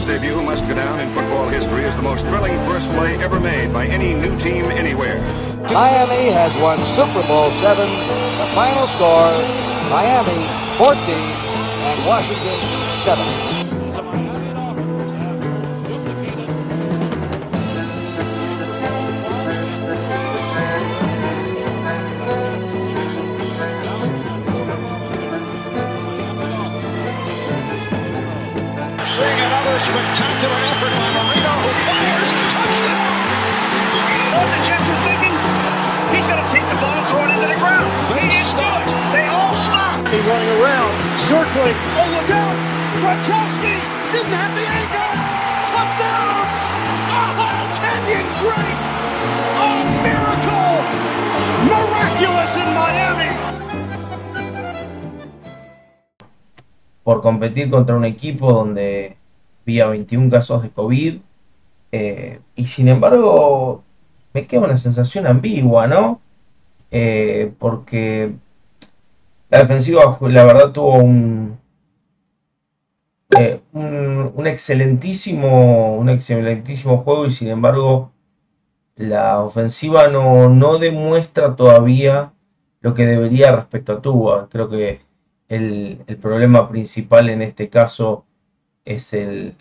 England's debut must go down in football history as the most thrilling first play ever made by any new team anywhere. Miami has won Super Bowl seven. The final score: Miami 14 and Washington 7. Circling. Oh, look out! Gronkowski didn't have the angle. Touchdown! Oh, Kenyon Drake! A miracle! Miraculous in Miami! por competir contra un equipo donde había 21 casos de COVID. eh, y sin embargo, me queda una sensación ambigua, ¿no? Eh, porque la defensiva, la verdad, tuvo un, eh, un, un excelentísimo, un excelentísimo juego y sin embargo la ofensiva no, no demuestra todavía lo que debería respecto a Tua. Creo que el, el problema principal en este caso es, el,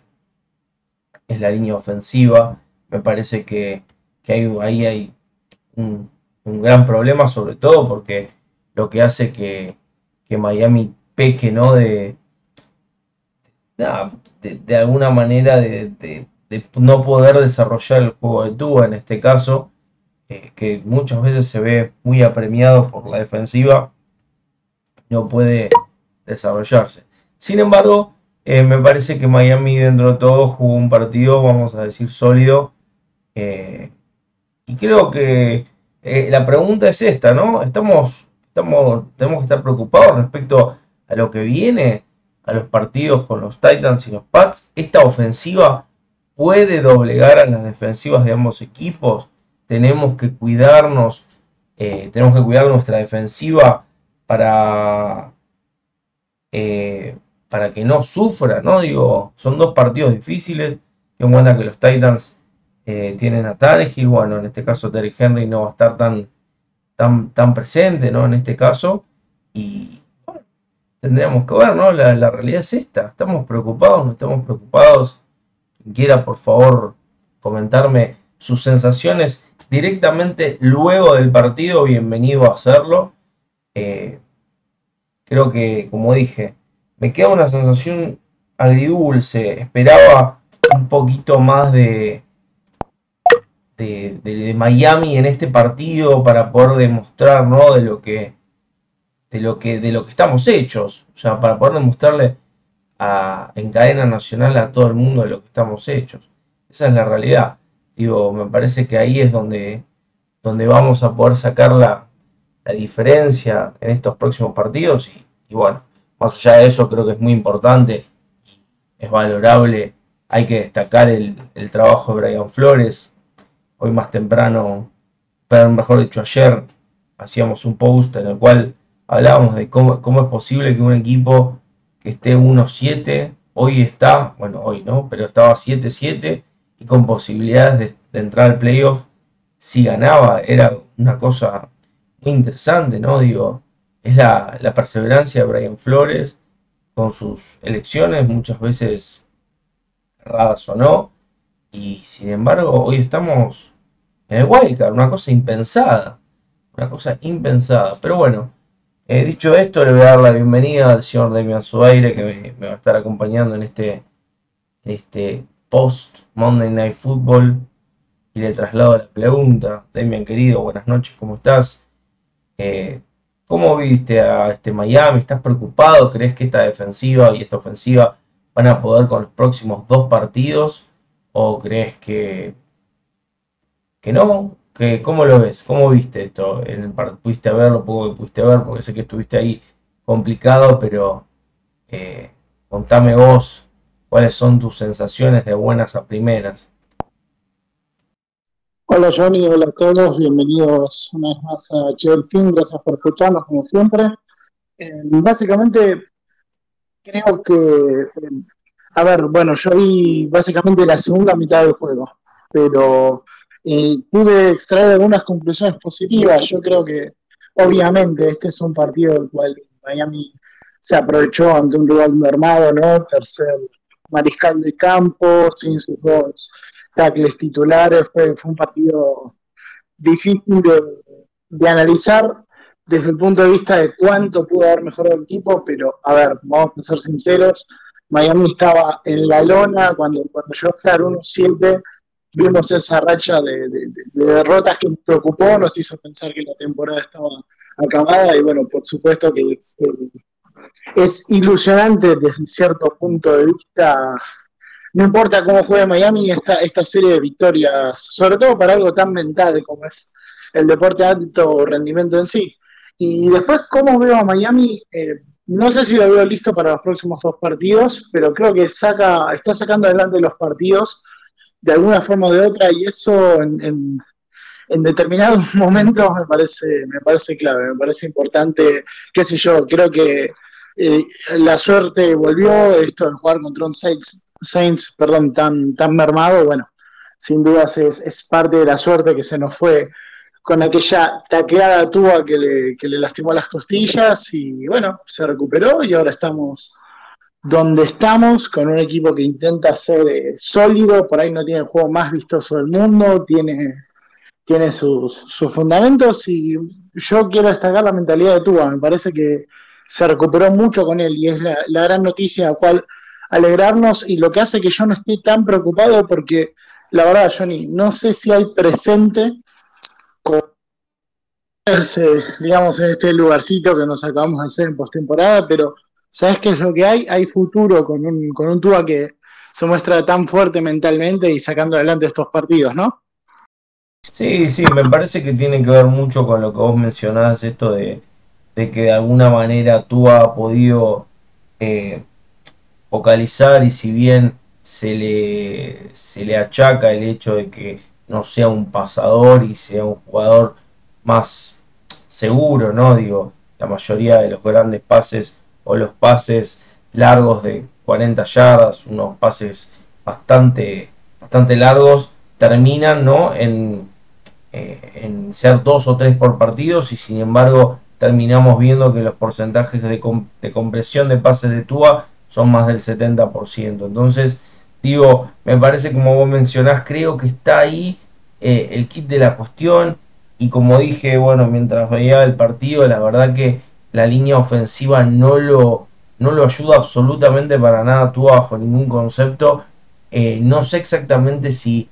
es la línea ofensiva. Me parece que, que hay, ahí hay un, un gran problema, sobre todo porque lo que hace que, que Miami peque, ¿no? De, de, alguna manera de, no poder desarrollar el juego de Tua en este caso, eh, que muchas veces se ve muy apremiado por la defensiva, no puede desarrollarse. Sin embargo, eh, me parece que Miami dentro de todo jugó un partido, vamos a decir, sólido. eh, y creo que la pregunta es esta, ¿no? Estamos, estamos, tenemos que estar preocupados respecto a lo que viene, a los partidos con los Titans y los Pats. Esta ofensiva puede doblegar a las defensivas de ambos equipos. Tenemos que cuidarnos, eh, tenemos que cuidar nuestra defensiva para, eh, para que no sufra, ¿no? Digo, son dos partidos difíciles. Qué buena que los Titans eh, tienen a Tannehill. Bueno, en este caso Terry Henry no va a estar tan, tan, tan presente, ¿no? En este caso. Y bueno, tendríamos que ver, ¿no? La, la realidad es esta. ¿Estamos preocupados? ¿No estamos preocupados? Quien quiera, por favor, comentarme sus sensaciones directamente luego del partido, bienvenido a hacerlo. Eh, creo que, como dije, me queda una sensación agridulce. Esperaba un poquito más de, de, Miami en este partido para poder demostrar, ¿no? De lo que, de lo que, de lo que estamos hechos. O sea, para poder demostrarle a- en cadena nacional a todo el mundo de lo que estamos hechos. Esa es la realidad. Digo, me parece que ahí es donde, donde vamos a poder sacar la, la diferencia en estos próximos partidos. Y, y bueno, más allá de eso, creo que es muy importante, es valorable. Hay que destacar el, el trabajo de Brian Flores. Hoy más temprano, pero mejor dicho, ayer hacíamos un post en el cual hablábamos de cómo, es posible que un equipo que esté 1-7, hoy está, bueno, hoy no, pero estaba 7-7 y con posibilidades de, de entrar al playoff, si ganaba, era una cosa muy interesante, ¿no? Digo, es la, la perseverancia de Brian Flores con sus elecciones, muchas veces erradas o no, y sin embargo, hoy estamos en el wildcard, una cosa impensada, una cosa impensada, pero bueno. Eh, dicho esto, le voy a dar la bienvenida al señor Demian Suaire que me, va a estar acompañando en este, este post Monday Night Football y le traslado la pregunta. Demian, querido, buenas noches, ¿cómo estás? Eh, ¿Cómo viste a este Miami? ¿Estás preocupado? ¿Crees que esta defensiva y esta ofensiva van a poder con los próximos dos partidos? ¿O crees que, no? ¿Que, ¿Cómo lo ves? ¿Cómo viste esto? ¿Pudiste ver lo poco que pudiste ver? Porque sé que estuviste ahí complicado, pero eh, contame vos cuáles son tus sensaciones de buenas a primeras. Hola Johnny, hola a todos, bienvenidos una vez más a Chill Film, gracias por escucharnos como siempre. Eh, básicamente creo que eh, A ver, bueno, yo vi básicamente la segunda mitad del juego, pero eh, pude extraer algunas conclusiones positivas. Yo creo que, obviamente, este es un partido del cual Miami se aprovechó ante un rival armado, ¿no? Tercer mariscal de campo, sin sus dos tackles titulares, fue, fue un partido difícil de, de analizar desde el punto de vista de cuánto pudo haber mejorado el equipo, pero a ver, vamos a ser sinceros, Miami estaba en la lona cuando, cuando yo estar 1-7, vimos esa racha de, de, de, derrotas que nos preocupó, nos hizo pensar que la temporada estaba acabada y bueno, por supuesto que es, es ilusionante desde cierto punto de vista. No importa cómo juegue Miami, esta, esta serie de victorias, sobre todo para algo tan mental como es el deporte de alto rendimiento en sí. Y después, ¿cómo veo a Miami? Eh, no sé si lo veo listo para los próximos dos partidos, pero creo que saca, está sacando adelante los partidos de alguna forma o de otra, y eso en, en, en determinados momentos me parece, me parece clave, me parece importante, qué sé yo, creo que eh, la suerte volvió, esto de jugar contra un Saints, Saints perdón, tan, tan mermado, bueno, sin dudas es, es parte de la suerte que se nos fue con aquella taqueada tuba que le, que le lastimó las costillas y bueno, se recuperó y ahora estamos donde estamos, con un equipo que intenta ser eh, sólido, por ahí no tiene el juego más vistoso del mundo, tiene, tiene sus, fundamentos y yo quiero destacar la mentalidad de Tuba, me parece que se recuperó mucho con él y es la, gran noticia a la cual alegrarnos y lo que hace que yo no esté tan preocupado porque la verdad, Johnny, no sé si hay presente digamos, en este lugarcito que nos acabamos de hacer en postemporada, pero ¿sabes qué es lo que hay? Hay futuro con un, con un Tua que se muestra tan fuerte mentalmente y sacando adelante estos partidos, ¿no? Sí, sí, me parece que tiene que ver mucho con lo que vos mencionás, esto de, de que de alguna manera Tua ha podido eh, focalizar y si bien se le, se le achaca el hecho de que no sea un pasador y sea un jugador más seguro, ¿no? Digo, la mayoría de los grandes pases o los pases largos de 40 yardas, unos pases bastante, bastante largos, terminan, ¿no? En, eh, en ser dos o tres por partidos y sin embargo terminamos viendo que los porcentajes de, de compresión de pases de Tua son más del 70%. Entonces, Digo, me parece como vos mencionás, creo que está ahí eh, el kit de la cuestión. Y como dije, bueno, mientras veía el partido, la verdad que la línea ofensiva no lo, no lo ayuda absolutamente para nada, tú bajo ningún concepto. Eh, no sé exactamente si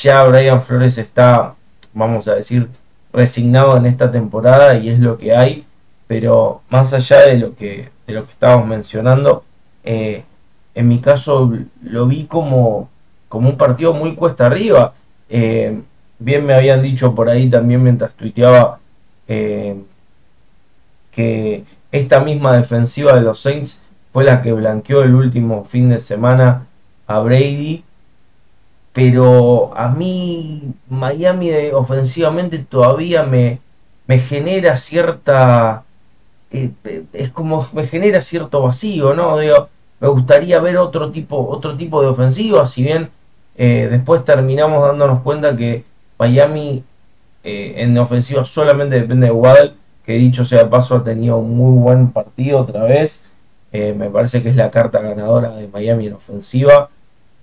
ya Brian Flores está, vamos a decir, resignado en esta temporada y es lo que hay. Pero más allá de lo que, de lo que estábamos mencionando, eh, en mi caso lo vi como, como un partido muy cuesta arriba. Eh, bien me habían dicho por ahí también mientras tuiteaba eh, esta misma defensiva de los Saints fue la que blanqueó el último fin de semana a Brady. Pero a mí Miami ofensivamente todavía me, me genera cierta... Eh, es como me genera cierto vacío, ¿no? Digo, me gustaría ver otro tipo, otro tipo de ofensiva, si bien eh, después terminamos dándonos cuenta que Miami eh, en ofensiva solamente depende de Waddle, que dicho sea de paso ha tenido un muy buen partido otra vez. Eh, me parece que es la carta ganadora de Miami en ofensiva.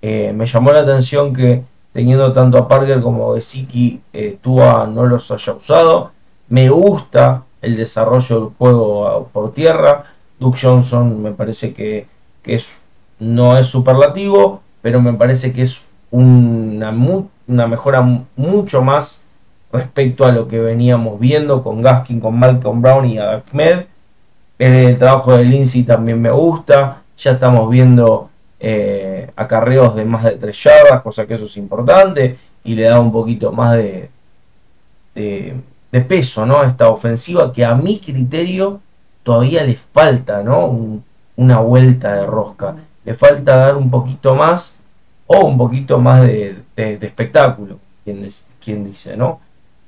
me llamó la atención que teniendo tanto a Parker como a Gesicki, Tua no los haya usado. Me gusta el desarrollo del juego por tierra. Duke Johnson me parece que que es, no es superlativo, pero me parece que es una, una mejora mucho más respecto a lo que veníamos viendo con Gaskin, con Malcolm Brown y Ahmed. El trabajo de Lindsay también me gusta. Ya estamos viendo eh, acarreos de más de 3 yardas, cosa que eso es importante. Y le da un poquito más de, de, peso ¿no? a esta ofensiva que a mi criterio todavía le falta ¿no? una vuelta de rosca. Le falta dar un poquito más o un poquito más de, espectáculo, quien, quien, dice, ¿no?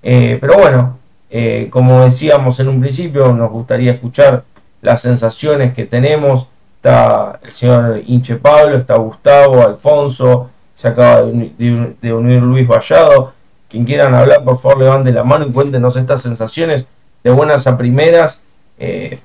Eh, pero bueno, eh, como decíamos en un principio, nos gustaría escuchar las sensaciones que tenemos está el señor Inche Pablo, está Gustavo, Alfonso, se acaba de unir, Luis Vallado. Quien quieran hablar, por favor, levante la mano y cuéntenos estas sensaciones de buenas a primeras. Eh,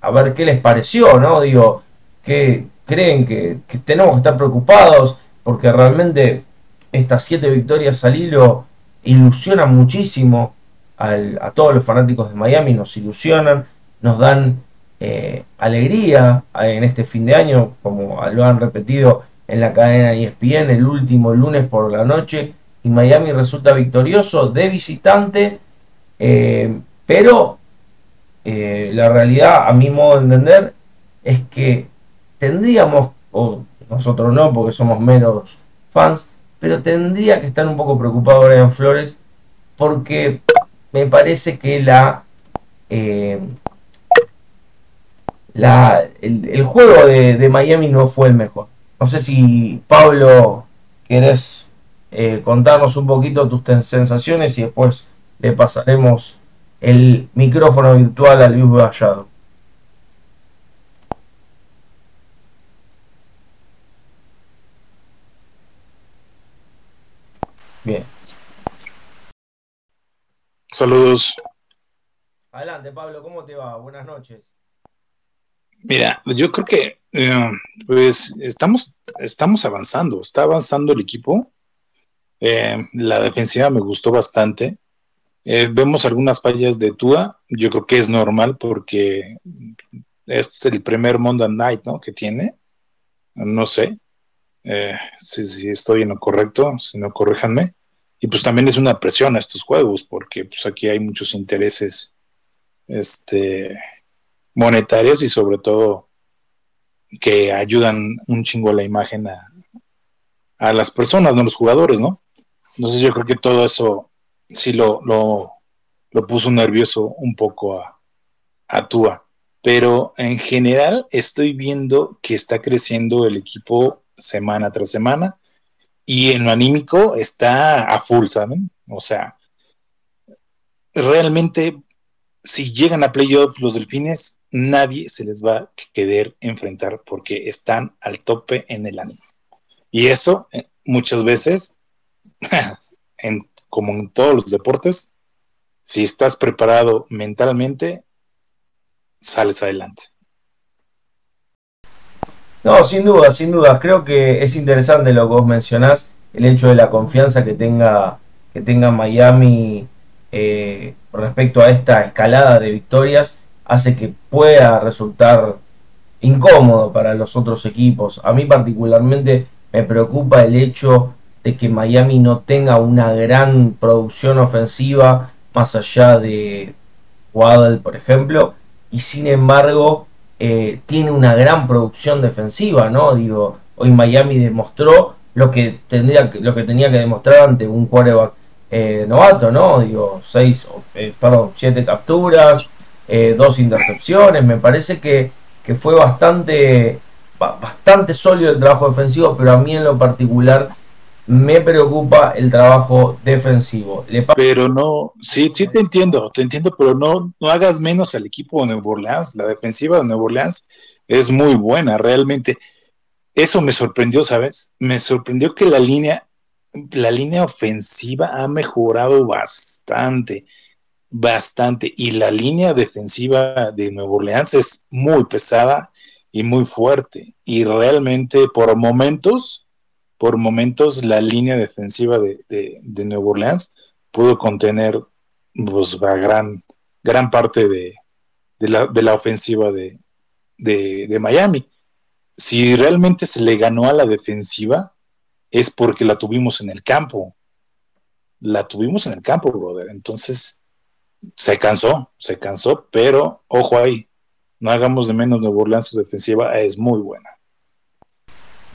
a ver qué les pareció, ¿no? Digo, que creen que, tenemos que estar preocupados porque realmente estas siete victorias al hilo ilusionan muchísimo a todos los fanáticos de Miami, nos ilusionan, nos dan eh, alegría en este fin de año, como lo han repetido en la cadena ESPN el último lunes por la noche, y Miami resulta victorioso de visitante, eh, pero eh, la realidad, a mi modo de entender, es que tendríamos, o nosotros no, porque somos menos fans, pero tendría que estar un poco preocupado Brian Flores, porque me parece que la el, juego de, Miami no fue el mejor. No sé si Pablo quieres eh, contarnos un poquito tus sensaciones y después le pasaremos el micrófono virtual a Luis Vallado. Saludos. Adelante, Pablo, ¿cómo te va? Buenas noches. Mira, yo creo que eh, pues estamos, estamos avanzando, está avanzando el equipo. Eh, la defensiva me gustó bastante. Eh, vemos algunas fallas de Tua, yo creo que es normal porque es el primer Monday Night ¿no? que tiene. No sé si, estoy en lo correcto, si no, corríjanme. Y pues también es una presión a estos juegos porque pues aquí hay muchos intereses. Este monetarios y sobre todo que ayudan un chingo a la imagen a, las personas, no los jugadores, ¿no? Entonces yo creo que todo eso sí lo, lo, puso nervioso un poco a, a Tua. Pero en general estoy viendo que está creciendo el equipo semana tras semana y en lo anímico está a full, ¿saben? O sea, realmente si llegan a playoffs los delfines, nadie se les va a querer enfrentar porque están al tope en el ánimo. Y eso eh, muchas veces, como en todos los deportes, si estás preparado mentalmente, sales adelante. No, sin duda, sin duda. Creo que es interesante lo que vos mencionás, el hecho de la confianza que tenga, que tenga Miami eh, respecto a esta escalada de victorias hace que pueda resultar incómodo para los otros equipos. A mí particularmente me preocupa el hecho de que Miami no tenga una gran producción ofensiva más allá de Waddle, por ejemplo, y sin embargo eh, tiene una gran producción defensiva, ¿no? Digo, hoy Miami demostró lo que tendría lo que tenía que demostrar ante un quarterback eh, novato, ¿no? Digo, seis, eh, perdón, siete capturas, dos intercepciones. Me parece que, fue bastante, bastante sólido el trabajo defensivo, pero a mí en lo particular me preocupa el trabajo defensivo. pero no, sí, sí te entiendo, te entiendo, pero no, no hagas menos al equipo de Nuevo Orleans. La defensiva de Nuevo Orleans es muy buena, realmente. Eso me sorprendió, ¿sabes? Me sorprendió que la línea la línea ofensiva ha mejorado bastante, bastante. Y la línea defensiva de Nuevo Orleans es muy pesada y muy fuerte. Y realmente por momentos, por momentos la línea defensiva de, de, Nuevo Orleans pudo contener pues, gran, gran parte de, la, de la, ofensiva de, Miami. Si realmente se le ganó a la defensiva, es porque la tuvimos en el campo. La tuvimos en el campo, brother. Entonces, se cansó, se cansó, pero ojo ahí, no hagamos de menos de Orleans defensiva, es muy buena.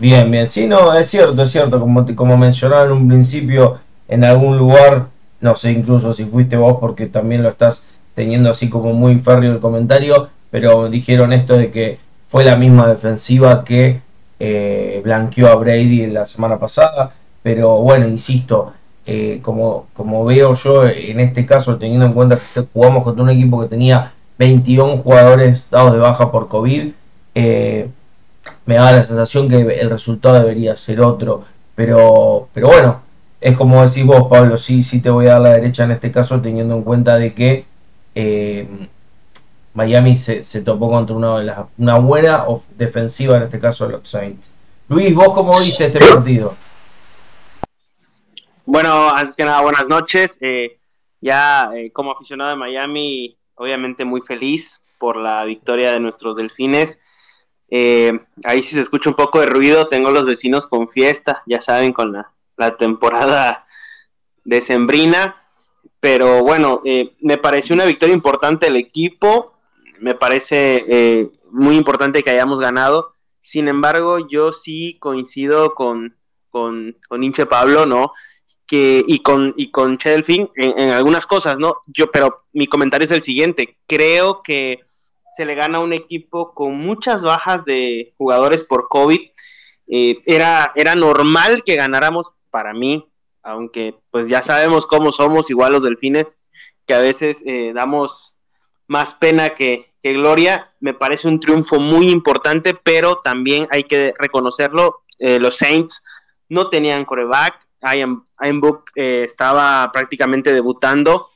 Bien, bien, sí, no, es cierto, es cierto, como, como mencionaba en un principio, en algún lugar, no sé incluso si fuiste vos porque también lo estás teniendo así como muy férreo el comentario, pero dijeron esto de que fue la misma defensiva que eh, blanqueó a Brady la semana pasada, pero bueno, insisto, eh, como, como veo yo en este caso, teniendo en cuenta que jugamos contra un equipo que tenía 21 jugadores dados de baja por COVID, eh, me da la sensación que el resultado debería ser otro. Pero, pero bueno, es como decís vos, Pablo, sí, sí te voy a dar la derecha en este caso, teniendo en cuenta de que eh, Miami se, topó contra una, una buena defensiva, en este caso los Saints. Luis, ¿vos cómo viste este partido? Bueno, antes que nada, buenas noches. Eh, ya eh, como aficionado de Miami, obviamente muy feliz por la victoria de nuestros delfines. Eh, ahí si se escucha un poco de ruido, tengo los vecinos con fiesta, ya saben, con la, temporada decembrina. Pero bueno, me pareció una victoria importante el equipo, me parece muy importante que hayamos ganado. Sin embargo, yo sí coincido con, con, Inche Pablo, ¿no? Que, y con, y con Chedelfin en, en, algunas cosas, ¿no? Yo, pero mi comentario es el siguiente. Creo que se le gana a un equipo con muchas bajas de jugadores por COVID. Eh, era, era normal que ganáramos para mí, aunque pues ya sabemos cómo somos, igual los delfines, que a veces eh, damos más pena que, que, gloria. Me parece un triunfo muy importante, pero también hay que reconocerlo, eh, los Saints no tenían coreback, Ian, Book estaba prácticamente debutando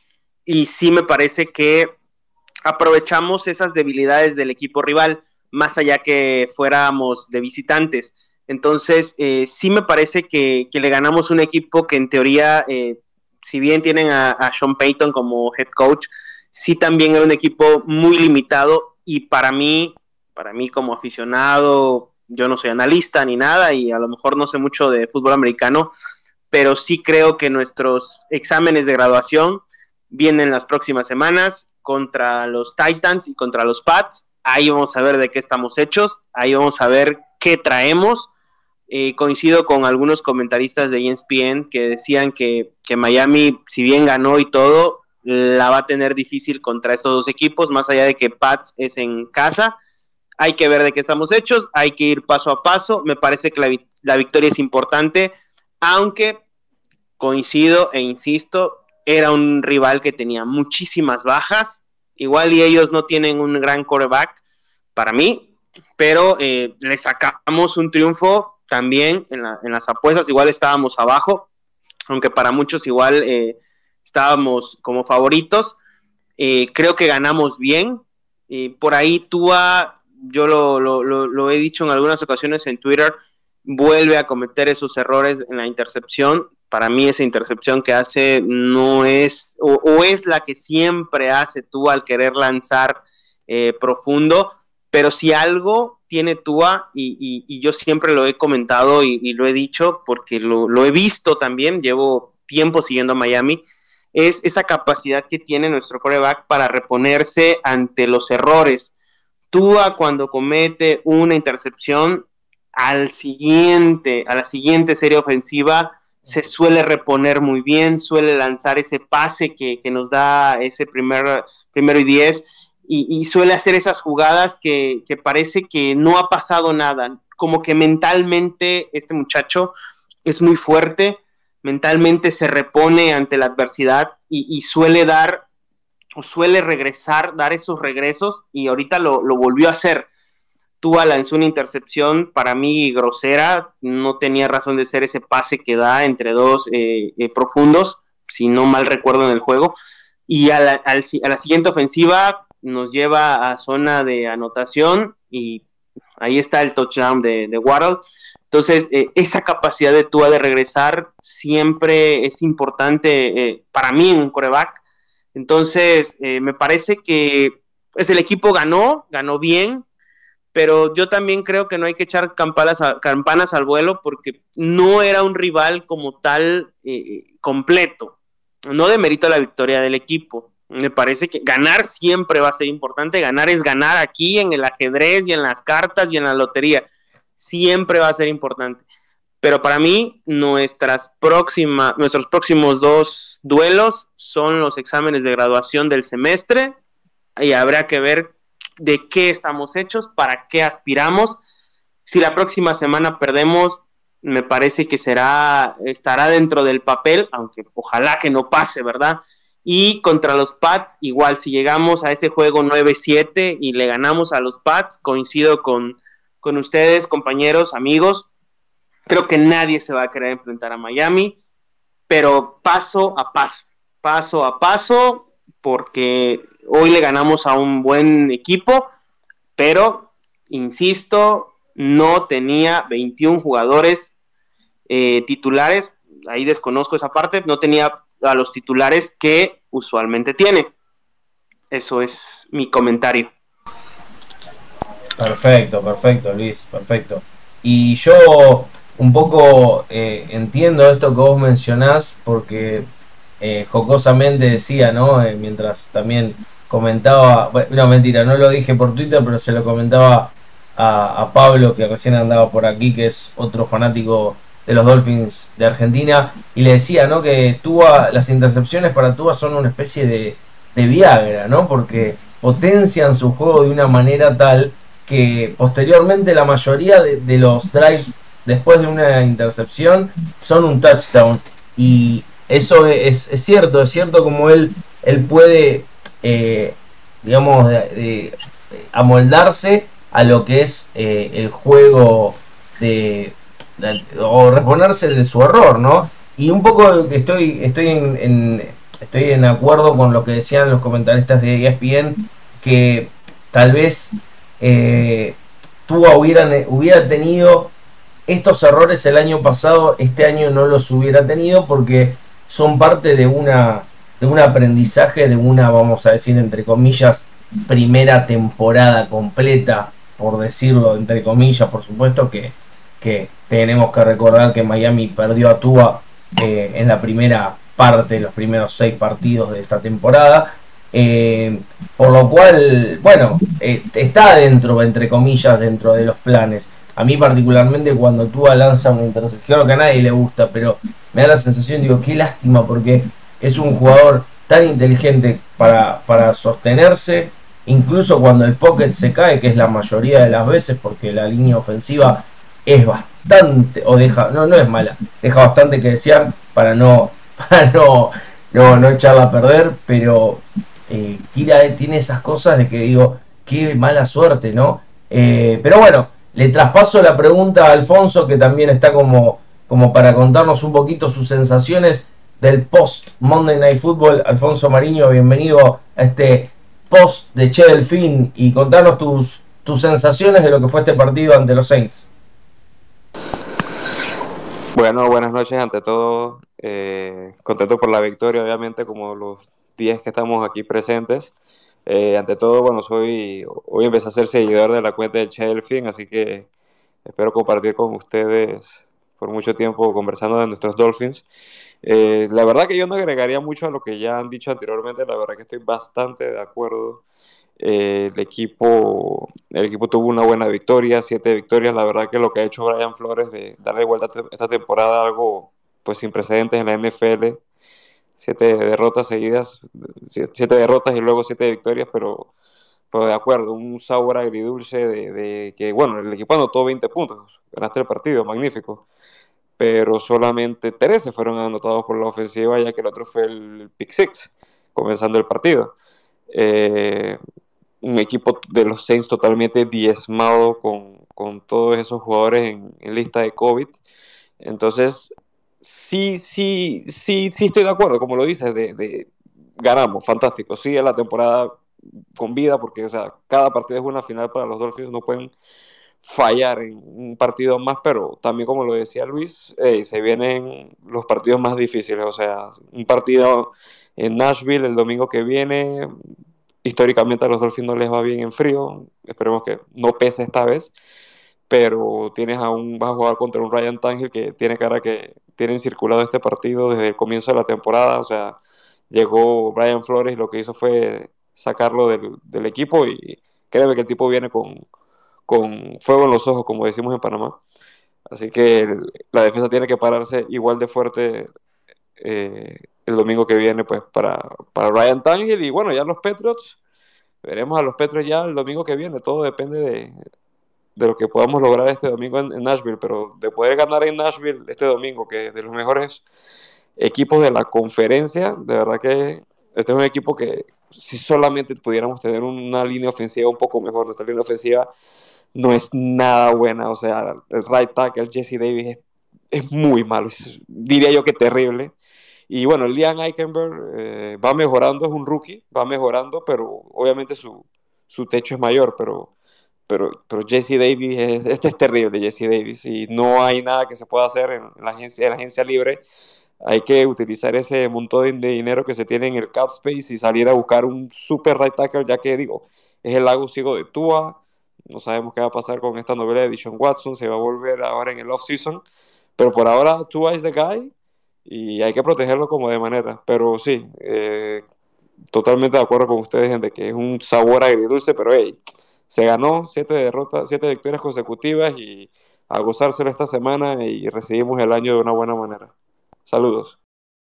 y sí me parece que aprovechamos esas debilidades del equipo rival, más allá que fuéramos de visitantes. Entonces, eh, sí me parece que, le ganamos un equipo que en teoría, eh, si bien tienen a, a, Sean Payton como head coach, sí también era un equipo muy limitado y para mí, para mí como aficionado, yo no soy analista ni nada y a lo mejor no sé mucho de fútbol americano, pero sí creo que nuestros exámenes de graduación vienen las próximas semanas contra los Titans y contra los Pats. Ahí vamos a ver de qué estamos hechos, ahí vamos a ver qué traemos. Eh, coincido con algunos comentaristas de ESPN que decían que, que Miami, si bien ganó y todo, la va a tener difícil contra estos dos equipos, más allá de que Pats es en casa hay que ver de qué estamos hechos, hay que ir paso a paso. Me parece que la, victoria es importante, aunque coincido e insisto, era un rival que tenía muchísimas bajas. Igual y ellos no tienen un gran coreback para mí, pero eh, le sacamos un triunfo también en, las apuestas. Igual estábamos abajo, aunque para muchos igual eh, estábamos como favoritos. Eh, creo que ganamos bien. por ahí Tua yo lo, he dicho en algunas ocasiones en Twitter, vuelve a cometer esos errores en la intercepción. Para mí esa intercepción que hace no es, o, es la que siempre hace tú al querer lanzar eh, profundo, pero si algo tiene Tua, y, yo siempre lo he comentado y, lo he dicho porque lo, lo, he visto también, llevo tiempo siguiendo a Miami, es esa capacidad que tiene nuestro coreback para reponerse ante los errores. Tua cuando comete una intercepción, al siguiente, a la siguiente serie ofensiva, se suele reponer muy bien, suele lanzar ese pase que, nos da ese primer, primero y diez, y, suele hacer esas jugadas que, parece que no ha pasado nada, como que mentalmente este muchacho es muy fuerte, mentalmente se repone ante la adversidad y, y suele dar suele regresar, dar esos regresos y ahorita lo, volvió a hacer. Tua lanzó una intercepción para mí grosera, no tenía razón de ser ese pase que da entre dos eh, eh, profundos, si no mal recuerdo en el juego, y a la, siguiente ofensiva nos lleva a zona de anotación y ahí está el touchdown de, de. Entonces, eh, esa capacidad de Tua de regresar siempre es importante para mí en un coreback entonces, eh, me parece que pues, el equipo ganó, ganó bien, pero yo también creo que no hay que echar campanas, campanas al vuelo porque no era un rival como tal eh, completo. No demerito la victoria del equipo. Me parece que ganar siempre va a ser importante. Ganar es ganar aquí en el ajedrez y en las cartas y en la lotería. Siempre va a ser importante. Pero para mí, nuestras próxima, nuestros próximos dos duelos son los exámenes de graduación del semestre y habrá que ver de qué estamos hechos, para qué aspiramos. Si la próxima semana perdemos, me parece que será, estará dentro del papel, aunque ojalá que no pase, ¿verdad? Y contra los Pats, igual, si llegamos a ese juego 9-7 y le ganamos a los Pats, coincido con, con ustedes, compañeros, amigos. Creo que nadie se va a querer enfrentar a Miami, pero paso a paso, paso a paso, porque hoy le ganamos a un buen equipo, pero, insisto, no tenía 21 jugadores eh, titulares, ahí desconozco esa parte, no tenía a los titulares que usualmente tiene. Eso es mi comentario. Perfecto, perfecto, Luis, perfecto. Y yo un poco eh, entiendo esto que vos mencionás porque eh, jocosamente decía, ¿no? Eh, mientras también comentaba, no mentira, no lo dije por Twitter, pero se lo comentaba a, Pablo que recién andaba por aquí, que es otro fanático de los Dolphins de Argentina, y le decía, ¿no? Que Tua, las intercepciones para Tua son una especie de, de Viagra, ¿no? Porque potencian su juego de una manera tal que posteriormente la mayoría de, de los drives después de una intercepción son un touchdown. Y eso es, es cierto, es cierto como él, él puede, eh, digamos, amoldarse a lo que es eh, el juego de, o reponerse de su error, ¿no? Y un poco estoy, estoy en, en, estoy en acuerdo con lo que decían los comentaristas de ESPN, que tal vez eh, Tua hubiera tenido estos errores el año pasado, este año no los hubiera tenido porque son parte de una de un aprendizaje de una, vamos a decir entre comillas, primera temporada completa, por decirlo entre comillas, por supuesto que, que tenemos que recordar que Miami perdió a Tua eh, en la primera parte, los primeros seis partidos de esta temporada. Eh, por lo cual, bueno, eh, está dentro, entre comillas, dentro de los planes. A mí particularmente cuando Tua lanza una intercepción, creo que a nadie le gusta, pero me da la sensación, digo, qué lástima porque es un jugador tan inteligente para, para sostenerse, incluso cuando el pocket se cae, que es la mayoría de las veces, porque la línea ofensiva es bastante, o deja, no, no es mala, deja bastante que desear para no, para no, no, no echarla a perder, pero eh, tira, tiene esas cosas de que digo, qué mala suerte, ¿no? Eh, pero bueno, le traspaso la pregunta a Alfonso, que también está como, como para contarnos un poquito sus sensaciones del post Monday Night Football. Alfonso Mariño, bienvenido a este post de Che Delfín y contarnos tus, tus sensaciones de lo que fue este partido ante los Saints. Bueno, buenas noches ante todo. Eh, contento por la victoria, obviamente, como los 10 que estamos aquí presentes. Eh, ante todo, bueno, soy, hoy empecé a ser seguidor de la cuenta de Chelfin, así que espero compartir con ustedes por mucho tiempo conversando de nuestros Dolphins. Eh, la verdad que yo no agregaría mucho a lo que ya han dicho anteriormente, la verdad que estoy bastante de acuerdo. Eh, el, equipo, el equipo tuvo una buena victoria, siete victorias, la verdad que lo que ha hecho Brian Flores de darle vuelta esta temporada algo pues sin precedentes en la NFL, siete derrotas seguidas, siete derrotas y luego siete victorias, pero, pero de acuerdo, un sabor agridulce de, de, que, bueno, el equipo anotó 20 puntos, ganaste el partido, magnífico, pero solamente 13 fueron anotados por la ofensiva, ya que el otro fue el pick six, comenzando el partido. Eh, un equipo de los Saints totalmente diezmado con, con todos esos jugadores en, lista de COVID. Entonces, sí, sí, sí, sí estoy de acuerdo, como lo dices, de, ganamos, fantástico. Sigue la temporada con vida porque, cada partido es una final para los Dolphins, no pueden fallar en un partido más, pero también como lo decía Luis, eh, se vienen los partidos más difíciles, o sea, un partido en Nashville el domingo que viene, históricamente a los Dolphins no les va bien en frío, esperemos que no pese esta vez, pero tienes a un, vas a jugar contra un Ryan Tangill que tiene cara que tienen circulado este partido desde el comienzo de la temporada, o sea, llegó Brian Flores y lo que hizo fue sacarlo del, del equipo y créeme que el tipo viene con, con fuego en los ojos, como decimos en Panamá. Así que la defensa tiene que pararse igual de fuerte eh, el domingo que viene pues para, para Ryan Tangill y bueno, ya los Patriots, veremos a los Patriots ya el domingo que viene, todo depende de, de lo que podamos lograr este domingo en, en, Nashville, pero de poder ganar en Nashville este domingo, que de los mejores equipos de la conferencia, de verdad que este es un equipo que si solamente pudiéramos tener una línea ofensiva un poco mejor, nuestra línea ofensiva no es nada buena. O sea, el right tackle Jesse Davis es, muy malo, diría yo que terrible. Y bueno, Liam Eichenberg eh, va mejorando, es un rookie, va mejorando, pero obviamente su, su techo es mayor, pero, pero, pero Jesse Davis, es, este es terrible, Jesse Davis, y no hay nada que se pueda hacer en la agencia, en la agencia libre. Hay que utilizar ese montón de dinero que se tiene en el cap space y salir a buscar un super right tackle, ya que digo, es el lago ciego de Tua. No sabemos qué va a pasar con esta novela de Dishon Watson, se va a volver ahora en el off-season. Pero por ahora Tua es the guy y hay que protegerlo como de manera. Pero sí, eh, totalmente de acuerdo con ustedes de que es un sabor agridulce, pero hey, se ganó siete derrotas, siete victorias consecutivas y a gozárselo esta semana y recibimos el año de una buena manera. Saludos.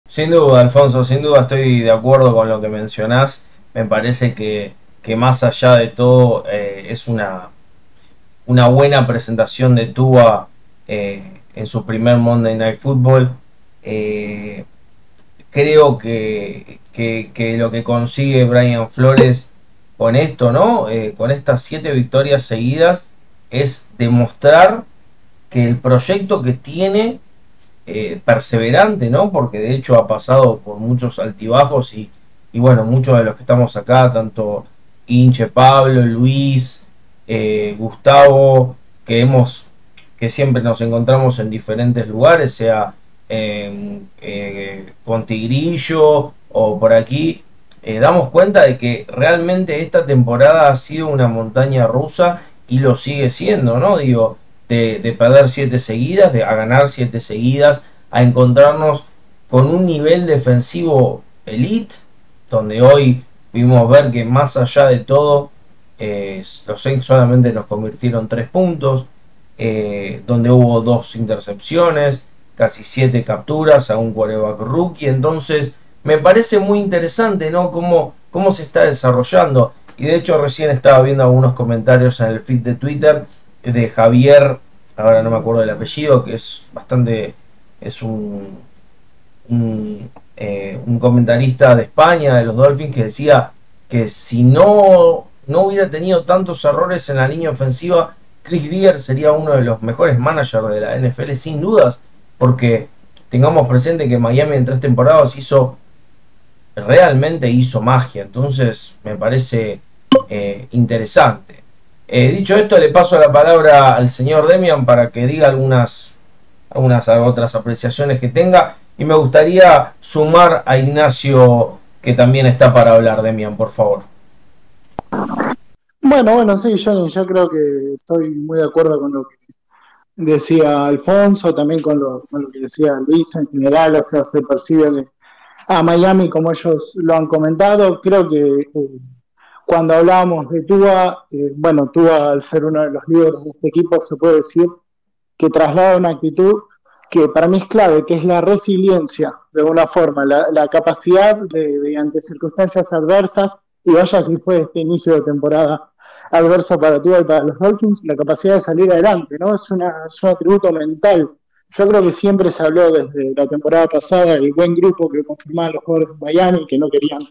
Sin duda, Alfonso, sin duda estoy de acuerdo con lo que mencionás. Me parece que, que más allá de todo eh, es una, una buena presentación de Tua eh, en su primer Monday Night Football. Eh, creo que, que, lo que consigue Brian Flores con esto, ¿no? con estas siete victorias seguidas, es demostrar que el proyecto que tiene eh, perseverante, ¿no? Porque de hecho ha pasado por muchos altibajos y, bueno, muchos de los que estamos acá, tanto Inche, Pablo, Luis, eh, Gustavo, que hemos, que siempre nos encontramos en diferentes lugares, sea eh, con Tigrillo o por aquí, damos cuenta de que realmente esta temporada ha sido una montaña rusa y lo sigue siendo, ¿no? Digo, de, perder siete seguidas, de, a ganar siete seguidas, a encontrarnos con un nivel defensivo elite, donde hoy pudimos ver que más allá de todo, eh, los Saints solamente nos convirtieron tres puntos, eh, donde hubo dos intercepciones, casi siete capturas a un quarterback rookie, entonces me parece muy interesante, ¿no? Cómo, cómo se está desarrollando. Y de hecho recién estaba viendo algunos comentarios en el feed de Twitter de Javier, ahora no me acuerdo del apellido, que es bastante, es un, un, eh, comentarista de España, de los Dolphins, que decía que si no, no hubiera tenido tantos errores en la línea ofensiva, Chris Greer sería uno de los mejores managers de la NFL, sin dudas, porque tengamos presente que Miami en tres temporadas hizo, realmente hizo magia, entonces me parece eh, interesante. Eh, dicho esto, le paso la palabra al señor Demian para que diga algunas, algunas otras apreciaciones que tenga. Y me gustaría sumar a Ignacio, que también está para hablar, Demian, por favor. Bueno, bueno, sí, Johnny, yo creo que estoy muy de acuerdo con lo que decía Alfonso, también con lo, que decía Luis en general, o sea, se percibe que a Miami, como ellos lo han comentado, creo que eh, cuando hablábamos de Tua, eh, bueno, Tua al ser uno de los líderes de este equipo se puede decir que traslada una actitud que para mí es clave, que es la resiliencia, de alguna forma, la, capacidad de, ante circunstancias adversas, y vaya si fue este inicio de temporada adverso para Tua y para los Dolphins, la capacidad de salir adelante, ¿no? Es, una, es un atributo mental. Yo creo que siempre se habló desde la temporada pasada del buen grupo que confirmaban los jugadores de Miami, que no querían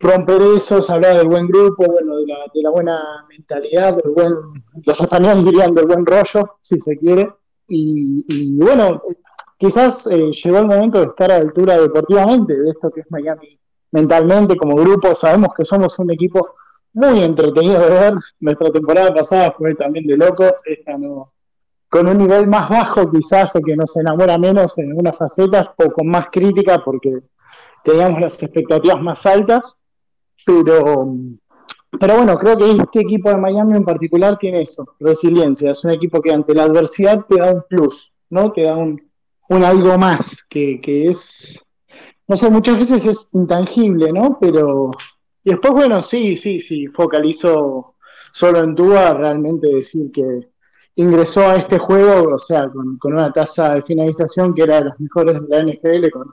romper eso, se hablaba del buen grupo, bueno, de la, de la buena mentalidad, del buen, los españoles dirían del buen rollo, si se quiere, y, bueno, quizás eh, llegó el momento de estar a la altura deportivamente de esto que es Miami mentalmente como grupo, sabemos que somos un equipo muy entretenido de ver, nuestra temporada pasada fue también de locos, esta no, con un nivel más bajo quizás o que nos enamora menos en algunas facetas o con más crítica porque teníamos las expectativas más altas, pero, pero bueno, creo que este equipo de Miami en particular tiene eso, resiliencia, es un equipo que ante la adversidad te da un plus, ¿no? Te da un, algo más, que, es, no sé, muchas veces es intangible, ¿no? Pero y después, bueno, sí, sí, sí, focalizo solo en Tua, realmente decir que ingresó a este juego, o sea, con, con una tasa de finalización que era de las mejores de la NFL, con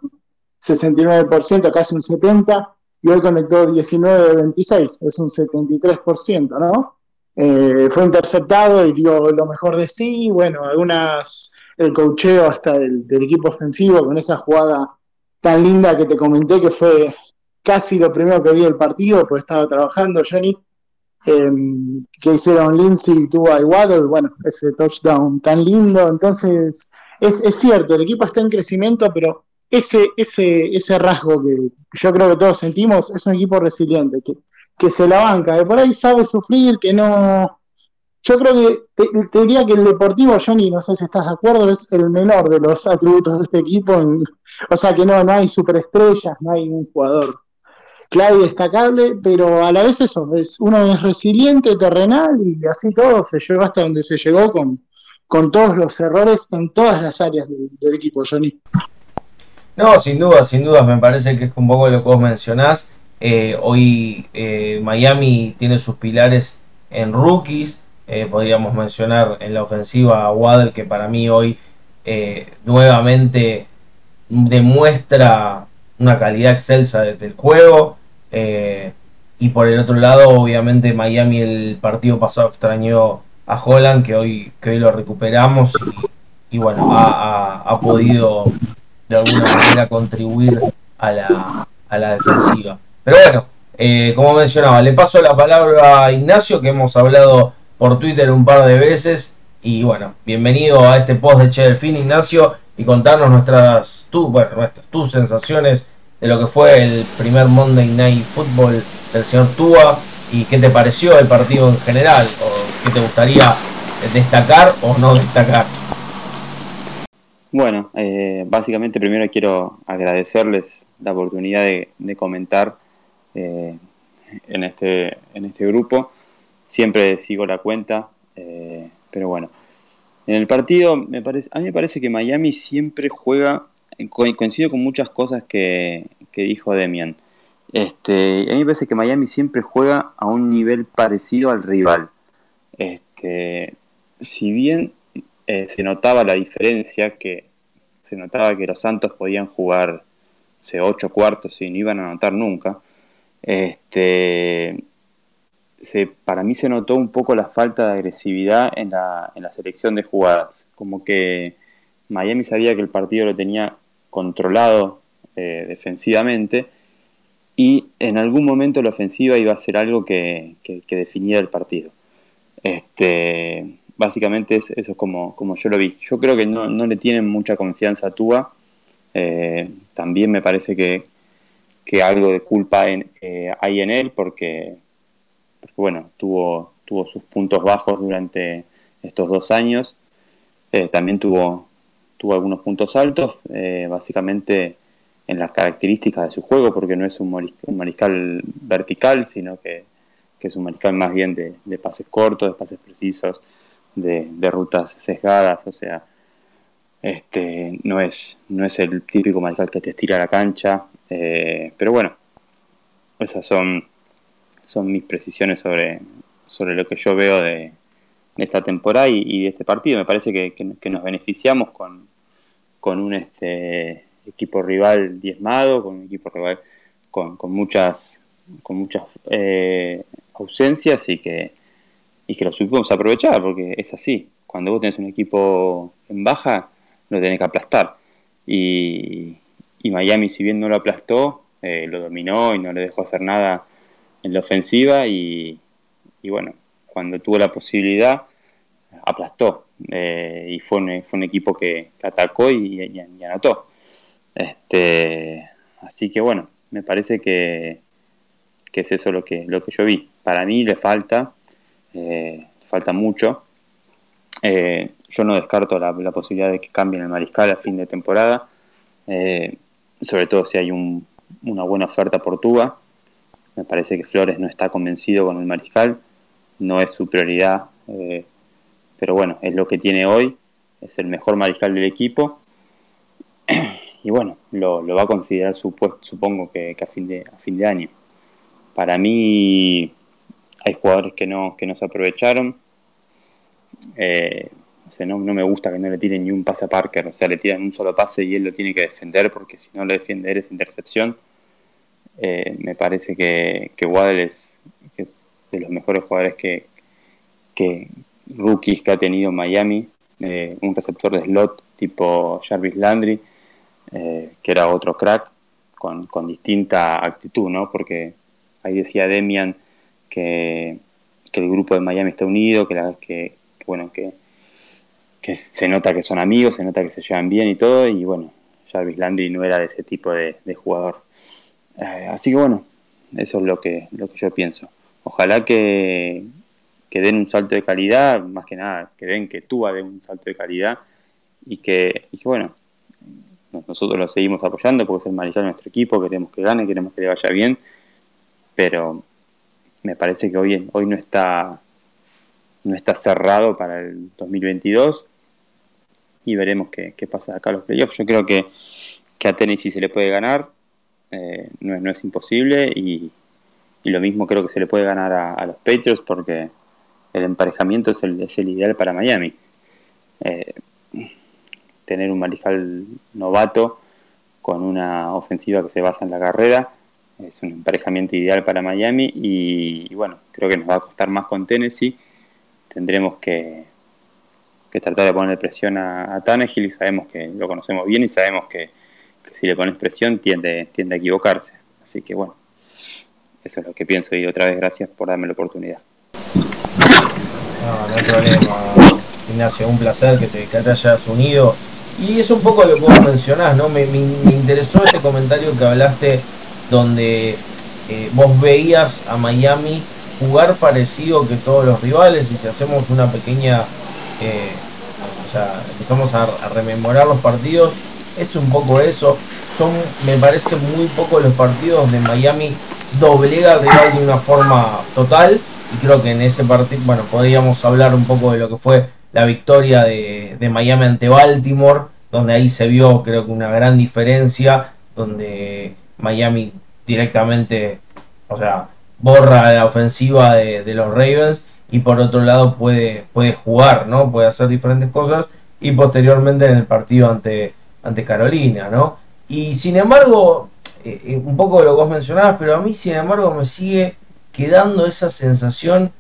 69%, casi un 70%, y hoy conectó 19 de 26, es un 73%, ¿no? Eh, fue interceptado y dio lo mejor de sí, bueno, algunas, el cocheo hasta del, equipo ofensivo con esa jugada tan linda que te comenté que fue casi lo primero que vi del partido, pues estaba trabajando Johnny, em, que hicieron Lindsay, y Waddle, bueno, ese touchdown tan lindo, entonces es, es cierto, el equipo está en crecimiento, pero ese, ese, ese rasgo que yo creo que todos sentimos es un equipo resiliente, que, que se la banca, que por ahí sabe sufrir, que no... Yo creo que te, diría que el Deportivo, Johnny, no sé si estás de acuerdo, es el menor de los atributos de este equipo. o sea que no, no hay superestrellas, no hay un jugador clave y destacable, pero a la vez eso, es, uno es resiliente, terrenal y así todo se llegó hasta donde se llegó con, con todos los errores en todas las áreas del equipo, Johnny. No, sin duda, sin duda, me parece que es un poco lo que vos mencionás. Eh, hoy eh, Miami tiene sus pilares en rookies. Eh, podríamos mencionar en la ofensiva a Waddle, que para mí hoy nuevamente demuestra una calidad excelsa del juego. y por el otro lado, obviamente Miami el partido pasado extrañó a Holland, que hoy, que hoy lo recuperamos y, bueno, ha podido de alguna manera contribuir a la, a la defensiva. Pero bueno, eh, como mencionaba, le paso la palabra a Ignacio, que hemos hablado por Twitter un par de veces. Y bueno, bienvenido a este post de Che Delfín, Ignacio, y contarnos nuestras, nuestras, tus sensaciones de lo que fue el primer Monday Night Football del señor Tua y qué te pareció el partido en general, o qué te gustaría destacar o no destacar. Bueno, eh, básicamente primero quiero agradecerles la oportunidad de, comentar eh, en, este, en este grupo. Siempre sigo la cuenta, eh, pero bueno. En el partido, me parece, a mí me parece que Miami siempre juega, coincido con muchas cosas que, dijo Demian. Este, a mí me parece que Miami siempre juega a un nivel parecido al rival. Este, si bien eh, se notaba la diferencia que se notaba que los Santos podían jugar ocho cuartos y no iban a anotar nunca. Este, para mí se notó un poco la falta de agresividad en la, en la selección de jugadas. Como que Miami sabía que el partido lo tenía controlado eh, defensivamente y en algún momento la ofensiva iba a ser algo que, que, que definía el partido. Este, básicamente eso es como, como yo lo vi. Yo creo que no, le tienen mucha confianza a Tua. Eh, también me parece que, algo de culpa eh, hay en él porque, bueno, tuvo, tuvo sus puntos bajos durante estos dos años. Eh, también tuvo, tuvo algunos puntos altos, básicamente en las características de su juego, porque no es un, mariscal vertical, sino que, es un mariscal más bien de, de pases cortos, de pases precisos, de, rutas sesgadas, o sea, este, no, es, no es el típico mariscal que te estira la cancha, eh, pero bueno, esas son, son mis precisiones sobre, sobre lo que yo veo de, esta temporada y, de este partido. Me parece que, nos beneficiamos con, con un este, equipo rival diezmado, con un equipo rival con, con muchas, con muchas eh, ausencias y que, y que lo supimos aprovechar, porque es así. Cuando vos tenés un equipo en baja, lo tenés que aplastar. Y, Miami, si bien no lo aplastó, eh, lo dominó y no le dejó hacer nada en la ofensiva. Y, bueno, cuando tuvo la posibilidad, aplastó. Eh, y fue un, fue un equipo que, atacó y, anotó. Este, así que bueno, me parece que, que es eso lo que, lo que yo vi. Para mí le falta eh, falta mucho. Eh, yo no descarto la, posibilidad de que cambien el mariscal a fin de temporada, sobre todo si hay una buena oferta por Tuba. Me parece que Flores no está convencido con el mariscal, no es su prioridad, pero bueno, es lo que tiene hoy, es el mejor mariscal del equipo. Y bueno, lo, va a considerar supongo que, a, fin de, a fin de año. Para mí, hay jugadores que no, que no se aprovecharon. Eh, no, me gusta que no le tiren ni un pase a Parker, o sea, le tiran un solo pase y él lo tiene que defender porque si no lo defiende él es intercepción. Eh, me parece que, que Waddle es, de los mejores jugadores que, que rookies que ha tenido Miami, eh, un receptor de slot tipo Jarvis Landry, que era otro crack con, con distinta actitud, ¿no? Porque ahí decía Demian que, el grupo de Miami está unido, que, la, que, bueno, que, que se nota que son amigos, se nota que se llevan bien y todo, y bueno, Jarvis Landry no era de ese tipo de, jugador. Eh, así que bueno, eso es lo que, lo que yo pienso. Ojalá que, que den un salto de calidad, más que nada, que den que Tua dé un salto de calidad y que, y que bueno, nosotros lo seguimos apoyando porque es el mariscal de nuestro equipo, queremos que gane, queremos que le vaya bien, pero me parece que hoy, hoy no está no está cerrado para el 2022 y veremos qué, pasa acá los playoffs. Yo creo que, que a Tennessee se le puede ganar, eh, no, es, imposible y, lo mismo creo que se le puede ganar a, los Patriots porque el emparejamiento es el, es el ideal para Miami. Eh, tener un mariscal novato con una ofensiva que se basa en la carrera es un emparejamiento ideal para Miami y, bueno, creo que nos va a costar más con Tennessee. Tendremos que, tratar de ponerle presión a, a Tannehill y sabemos que lo conocemos bien y sabemos que, si le pones presión tiende, tiende a equivocarse. Así que bueno, eso es lo que pienso y otra vez gracias por darme la oportunidad. No, no hay problema, Ignacio, un placer que te, que te hayas unido y es un poco lo que vos mencionás, ¿no? Me, interesó este comentario que hablaste donde eh, vos veías a Miami jugar parecido que todos los rivales y si hacemos una pequeña, eh, o sea, empezamos a, rememorar los partidos, es un poco eso. Son, me parece muy poco los partidos donde Miami doblega de una forma total y creo que en ese partido, bueno, podríamos hablar un poco de lo que fue la victoria de, de, Miami ante Baltimore, donde ahí se vio creo que una gran diferencia, donde Miami directamente, o sea, borra la ofensiva de, los Ravens y por otro lado puede, puede jugar, ¿no? Puede hacer diferentes cosas y posteriormente en el partido ante, ante Carolina, ¿no? Y sin embargo, eh, eh, un poco lo que vos mencionabas, pero a mí sin embargo me sigue quedando esa sensación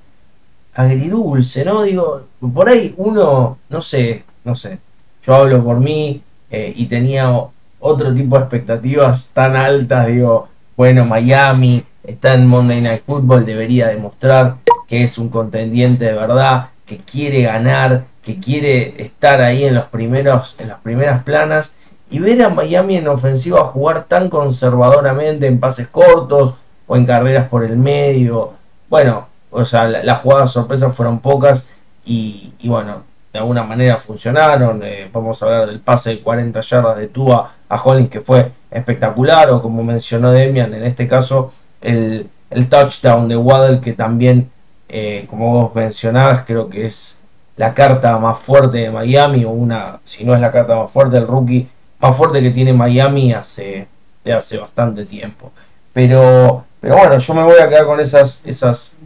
agridulce, ¿no? Digo, por ahí uno, no sé, no sé, yo hablo por mí eh, y tenía otro tipo de expectativas tan altas, digo, bueno, Miami está en Monday Night Football, debería demostrar que es un contendiente de verdad, que quiere ganar, que quiere estar ahí en los primeros, en las primeras planas y ver a Miami en ofensiva jugar tan conservadoramente en pases cortos o en carreras por el medio. Bueno, o sea, las jugadas sorpresas fueron pocas y, bueno, de alguna manera funcionaron. Eh, vamos a hablar del pase de 40 yardas de Tua a Hollins que fue espectacular, o como mencionó Demian, en este caso el, touchdown de Waddle que también, eh, como vos mencionabas, creo que es la carta más fuerte de Miami, o una, si no es la carta más fuerte, el rookie más fuerte que tiene Miami hace, de hace bastante tiempo. Pero, pero bueno, yo me voy a quedar con esas, esas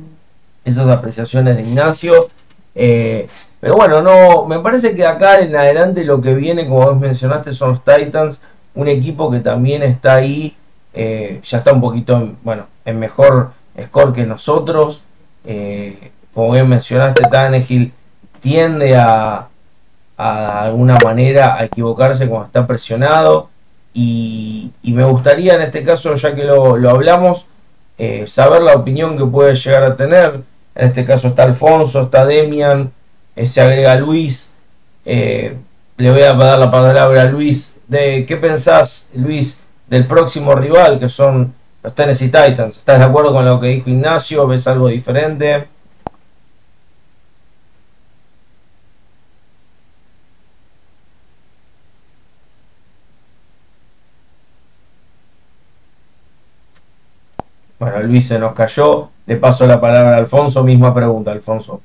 esas apreciaciones de Ignacio. Eh, pero bueno, no, me parece que acá en adelante lo que viene, como vos mencionaste, son los Titans, un equipo que también está ahí, eh, ya está un poquito, bueno, en mejor score que nosotros. Eh, como bien mencionaste, Tannehill tiende a, a alguna manera a equivocarse cuando está presionado. Y, me gustaría en este caso, ya que lo, lo hablamos, saber la opinión que puede llegar a tener en este caso está Alfonso, está Demian, eh, se agrega Luis. Eh, le voy a dar la palabra a Luis. De, ¿Qué pensás, Luis, del próximo rival que son los Tennessee Titans? ¿Estás de acuerdo con lo que dijo Ignacio? ¿Ves algo diferente? Bueno, Luis se nos cayó. Le paso la palabra a Alfonso. Misma pregunta, Alfonso.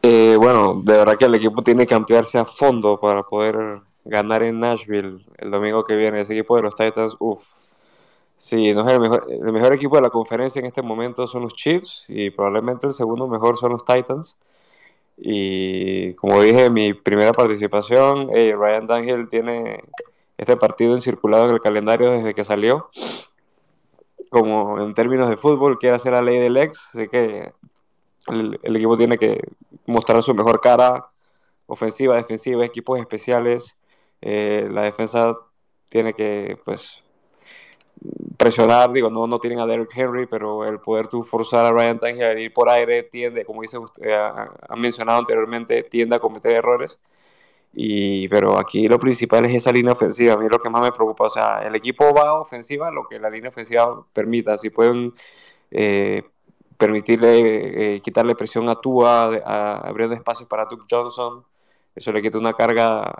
Eh, bueno, de verdad que el equipo tiene que ampliarse a fondo para poder ganar en Nashville el domingo que viene. Ese equipo de los Titans, uff. Sí, no es el mejor, equipo de la conferencia en este momento son los Chiefs y probablemente el segundo mejor son los Titans. Y como dije mi primera participación, Ryan Daniel tiene este partido encirculado en el calendario desde que salió. Como en términos de fútbol, quiere hacer la ley del ex, así que el, equipo tiene que mostrar su mejor cara, ofensiva, defensiva, equipos especiales. Eh, la defensa tiene que, pues, presionar, digo, no, no tienen a Derrick Henry, pero el poder tú forzar a Ryan Tannehill a ir por aire tiende, como dice usted, ha, mencionado anteriormente, tiende a cometer errores. Y, pero aquí lo principal es esa línea ofensiva. A mí lo que más me preocupa, o sea, el equipo va ofensiva lo que la línea ofensiva permita. Si pueden eh, permitirle, eh, quitarle presión a Tua, a, abriendo espacios para Duke Johnson, eso le quita una carga,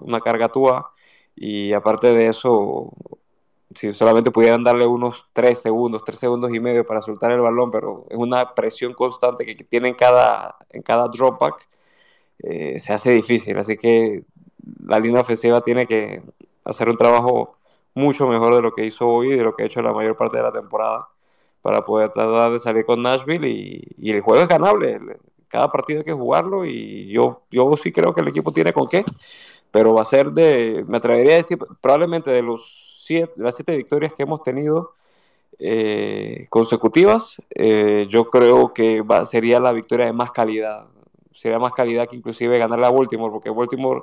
una carga a Tua. Y aparte de eso, si solamente pudieran darle unos 3 segundos, 3 segundos y medio para soltar el balón, pero es una presión constante que tienen cada, en cada dropback, eh, se hace difícil. Así que la línea ofensiva tiene que hacer un trabajo mucho mejor de lo que hizo hoy y de lo que ha hecho la mayor parte de la temporada para poder tratar de salir con Nashville y, el juego es ganable. Cada partido hay que jugarlo y yo, yo sí creo que el equipo tiene con qué, pero va a ser de, me atrevería a decir, probablemente de los las siete victorias que hemos tenido eh, consecutivas, eh, yo creo que sería la victoria de más calidad. Sería más calidad que inclusive ganarle a Baltimore, porque Baltimore,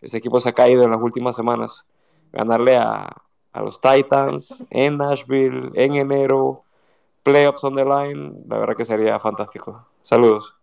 ese equipo se ha caído en las últimas semanas. Ganarle a, a los Titans en Nashville en enero, playoffs on the line, la verdad que sería fantástico. Saludos.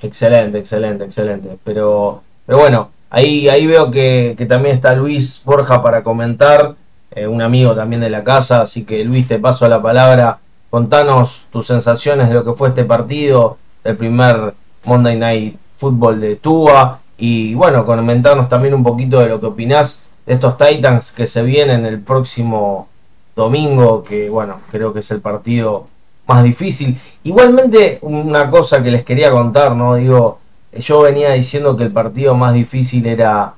Excelente, excelente, excelente. Pero, pero bueno, Ahí, ahí veo que, también está Luis Borja para comentar, eh, un amigo también de la casa, así que Luis, te paso la palabra. Contanos tus sensaciones de lo que fue este partido, el primer Monday Night Football de Tua, y bueno, comentarnos también un poquito de lo que opinás de estos Titans que se vienen el próximo domingo, que bueno, creo que es el partido más difícil. Igualmente, una cosa que les quería contar, ¿no? Digo, yo venía diciendo que el partido más difícil era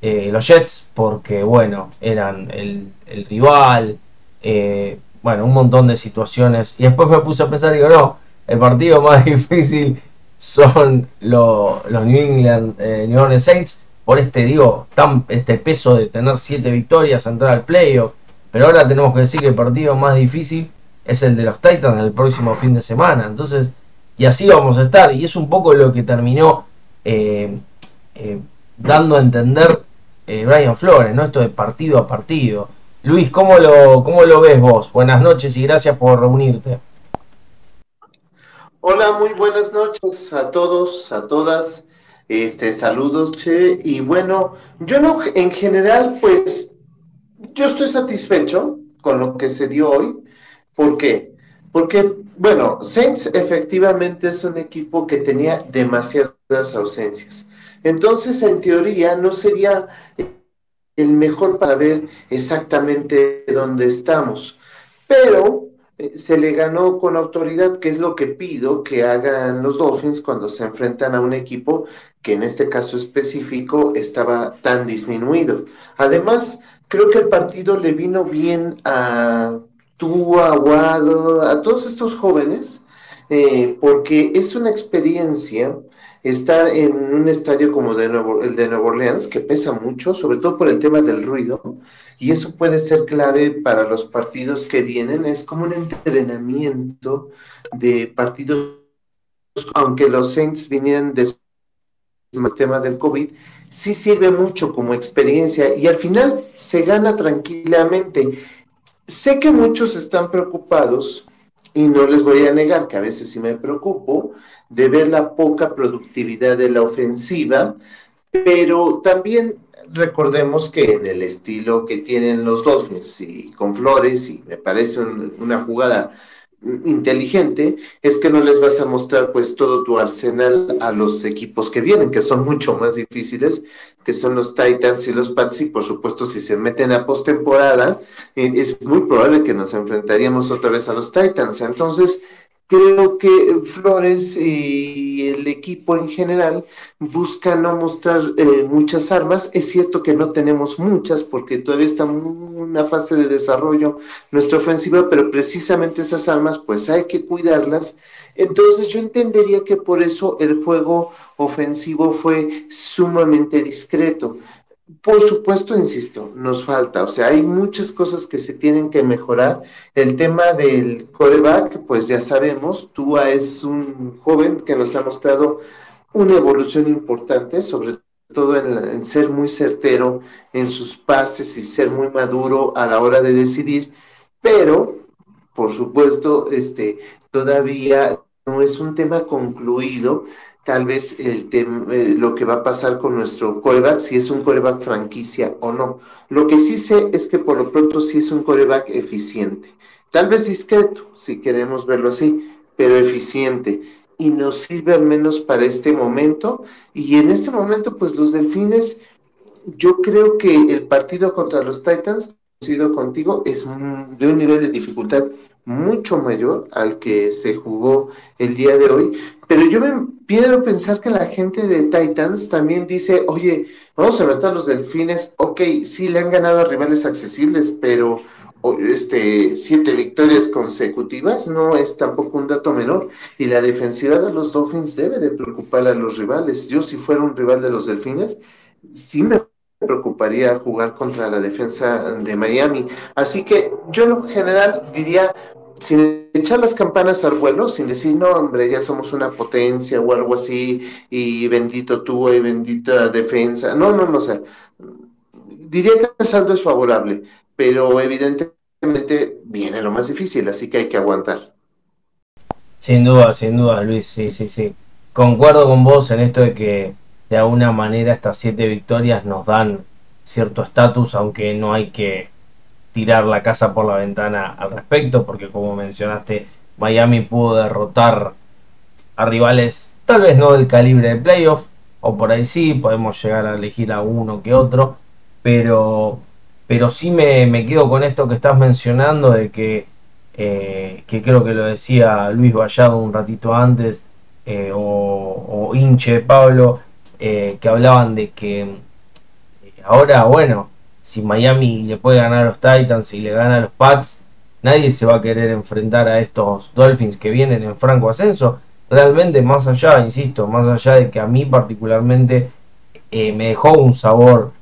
eh, los Jets, porque bueno, eran el, rival, eh, bueno, un montón de situaciones. Y después me puse a pensar y digo, no, el partido más difícil son los New England eh, New Orleans Saints, por este, digo, tan, este peso de tener siete victorias, entrar al playoff. Pero ahora tenemos que decir que el partido más difícil es el de los Titans el próximo fin de semana. Entonces, y así vamos a estar. Y es un poco lo que terminó eh, eh, dando a entender eh, Brian Flores, ¿no? Esto de partido a partido. Luis, ¿cómo lo, ¿cómo lo ves vos? Buenas noches y gracias por reunirte. Hola, muy buenas noches a todos, a todas. Este, saludos, Che. Y bueno, yo no, en general, pues, yo estoy satisfecho con lo que se dio hoy. ¿Por qué? Porque, bueno, Saints efectivamente es un equipo que tenía demasiadas ausencias. Entonces, en teoría, no sería el mejor para ver exactamente dónde estamos. Pero eh, se le ganó con autoridad, que es lo que pido que hagan los Dolphins cuando se enfrentan a un equipo que en este caso específico estaba tan disminuido. Además, creo que el partido le vino bien a tú, Aguado, a todos estos jóvenes, eh, porque es una experiencia estar en un estadio como de el de Nueva Orleans, que pesa mucho, sobre todo por el tema del ruido, y eso puede ser clave para los partidos que vienen. Es como un entrenamiento de partidos, aunque los Saints vinieran después del tema del COVID, sí sirve mucho como experiencia y al final se gana tranquilamente. Sé que muchos están preocupados y no les voy a negar que a veces sí me preocupo de ver la poca productividad de la ofensiva, pero también recordemos que en el estilo que tienen los Dolphins y con Flores, y me parece una jugada inteligente es que no les vas a mostrar pues todo tu arsenal a los equipos que vienen, que son mucho más difíciles, que son los Titans y los Pats y por supuesto si se meten a postemporada eh, es muy probable que nos enfrentaríamos otra vez a los Titans. Entonces, Creo que Flores y el equipo en general buscan no mostrar eh, muchas armas. Es cierto que no tenemos muchas porque todavía está en una fase de desarrollo nuestra ofensiva, pero precisamente esas armas pues hay que cuidarlas. Entonces yo entendería que por eso el juego ofensivo fue sumamente discreto. Por supuesto, insisto, nos falta, o sea, hay muchas cosas que se tienen que mejorar. El tema del coreback, pues ya sabemos, Tua es un joven que nos ha mostrado una evolución importante, sobre todo en, ser muy certero en sus pases y ser muy maduro a la hora de decidir, pero por supuesto, este, todavía no es un tema concluido. Tal vez el eh, lo que va a pasar con nuestro coreback, si es un coreback franquicia o no. Lo que sí sé es que por lo pronto sí es un coreback eficiente. Tal vez discreto, si queremos verlo así, pero eficiente y nos sirve al menos para este momento. Y en este momento, pues los delfines, yo creo que el partido contra los Titans, sido contigo, es de un nivel de dificultad mucho mayor al que se jugó el día de hoy. Pero yo me a pensar que la gente de Titans también dice, oye, vamos a a los delfines, ok, sí le han ganado a rivales accesibles, pero este, siete victorias consecutivas no es tampoco un dato menor y la defensiva de los Dolphins debe de preocupar a los rivales. Yo si fuera un rival de los Delfines, sí me preocuparía jugar contra la defensa de Miami. Así que yo en general diría, sin echar las campanas al vuelo, sin decir, no, hombre, ya somos una potencia o algo así, y bendito tú y bendita defensa. No, no, no, sé diría que el saldo es favorable pero evidentemente viene lo más difícil, así que hay que aguantar. Sin duda, sin duda, Luis, sí, sí, sí. Concuerdo con vos en esto de que de alguna manera estas siete victorias nos dan cierto estatus, aunque no hay que tirar la casa por la ventana al respecto, porque como mencionaste, Miami pudo derrotar a rivales tal vez no del calibre de playoff, o por ahí sí, podemos llegar a elegir a uno que otro, pero pero sí me, quedo con esto que estás mencionando de que, eh, que creo que lo decía Luis Vallado un ratito antes, eh, o, o, Inche Pablo, eh, que hablaban de que ahora, bueno, si Miami le puede ganar a los Titans y le gana a los Pats, nadie se va a querer enfrentar a estos Dolphins que vienen en franco ascenso. Realmente, más allá, insisto, más allá de que a mí particularmente me dejó un sabor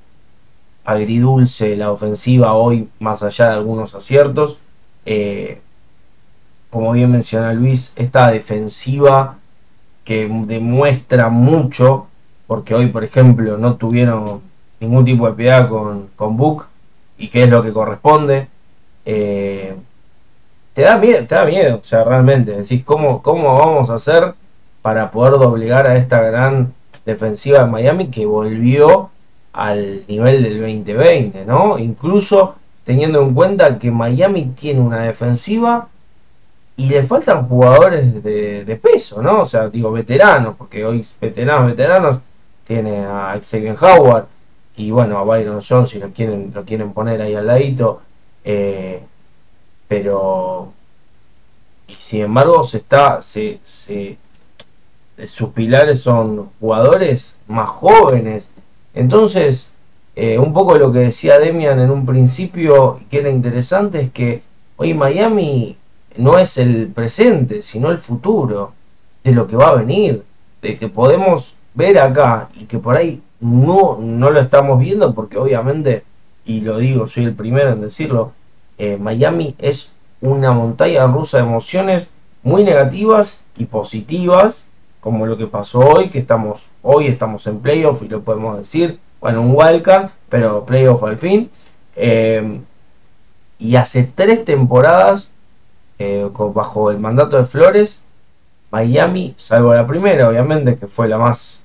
agridulce la ofensiva hoy, más allá de algunos aciertos. Eh, como bien menciona Luis, esta defensiva que demuestra mucho, porque hoy, por ejemplo, no tuvieron ningún tipo de piedad con, con Book, y que es lo que corresponde. Eh, te da miedo, te da miedo, o sea, realmente, decís, ¿cómo, ¿cómo vamos a hacer para poder doblegar a esta gran defensiva de Miami que volvió al nivel del 2020, ¿no? Incluso teniendo en cuenta que Miami tiene una defensiva y le faltan jugadores de, peso, ¿no? O sea, digo veteranos, porque hoy veteranos, veteranos, tiene a Xavier Howard y bueno, a Byron Jones si lo quieren, lo quieren poner ahí al ladito, eh, pero y sin embargo se está, se, se, sus pilares son jugadores más jóvenes, entonces, eh, un poco lo que decía Demian en un principio, que era interesante, es que hoy Miami no es el presente, sino el futuro de lo que va a venir, de que podemos ver acá y que por ahí no, no lo estamos viendo porque obviamente, y lo digo, soy el primero en decirlo, eh, Miami es una montaña rusa de emociones muy negativas y positivas como lo que pasó hoy, que estamos hoy estamos en playoff y lo podemos decir, bueno, un wildcard, pero playoff al fin. Eh, y hace tres temporadas, eh, bajo el mandato de Flores, Miami, salvo la primera, obviamente, que fue la más...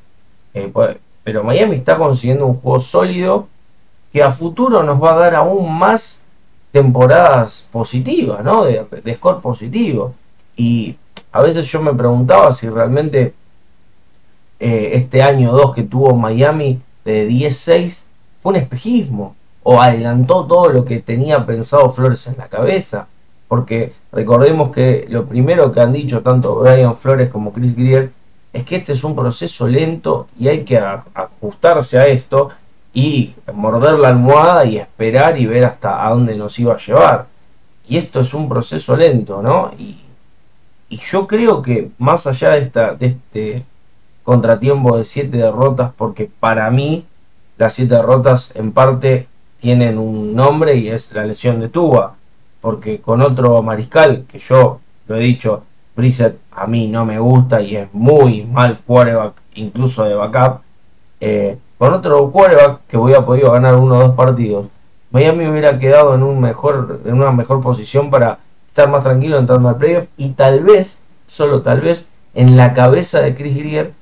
Eh, pero Miami está consiguiendo un juego sólido que a futuro nos va a dar aún más temporadas positivas, ¿no? De, score positivo. Y a veces yo me preguntaba si realmente eh, este año 2 que tuvo Miami de 10-6 fue un espejismo o adelantó todo lo que tenía pensado Flores en la cabeza. Porque recordemos que lo primero que han dicho tanto Brian Flores como Chris Grier es que este es un proceso lento y hay que ajustarse a esto y morder la almohada y esperar y ver hasta a dónde nos iba a llevar. Y esto es un proceso lento, ¿no? Y y yo creo que más allá de, esta, de este contratiempo de siete derrotas, porque para mí las siete derrotas en parte tienen un nombre y es la lesión de Tuba, porque con otro mariscal, que yo lo he dicho, Brissett a mí no me gusta y es muy mal quarterback, incluso de backup, eh, con otro quarterback que hubiera podido ganar uno o dos partidos, Miami hubiera quedado en, un mejor, en una mejor posición para estar más tranquilo entrando al playoff y tal vez, solo tal vez, en la cabeza de Chris Greer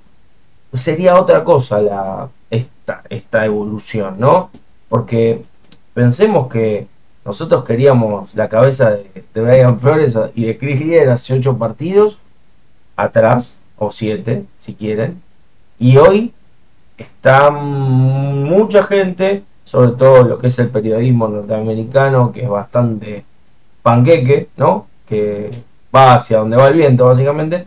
sería otra cosa la, esta, esta evolución, ¿no? Porque pensemos que nosotros queríamos la cabeza de, Brian Flores y de Chris Greer hace ocho partidos atrás, o siete, si quieren, y hoy está mucha gente, sobre todo lo que es el periodismo norteamericano, que es bastante panqueque, ¿no? Que va hacia donde va el viento, básicamente,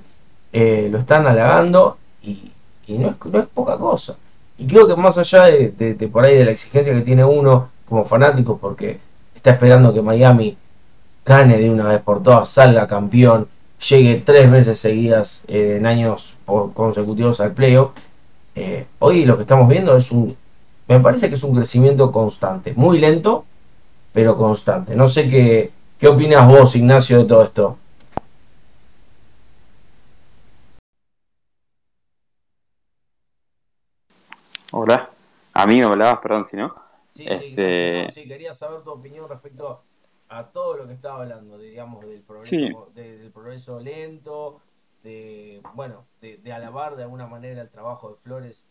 eh, lo están halagando y, no, es, poca cosa. Y creo que más allá de, de, por ahí de la exigencia que tiene uno como fanático, porque está esperando que Miami gane de una vez por todas, salga campeón, llegue tres veces seguidas eh, en años consecutivos al playoff, eh, hoy lo que estamos viendo es un, me parece que es un crecimiento constante, muy lento, pero constante. No sé qué, qué opinas vos, Ignacio, de todo esto. Hola, a mí me hablabas, perdón, si no. Sí, este... sí, quería saber tu opinión respecto a todo lo que estaba hablando, digamos, del progreso, del progreso lento, de, bueno, de, alabar de alguna manera el trabajo de Flores.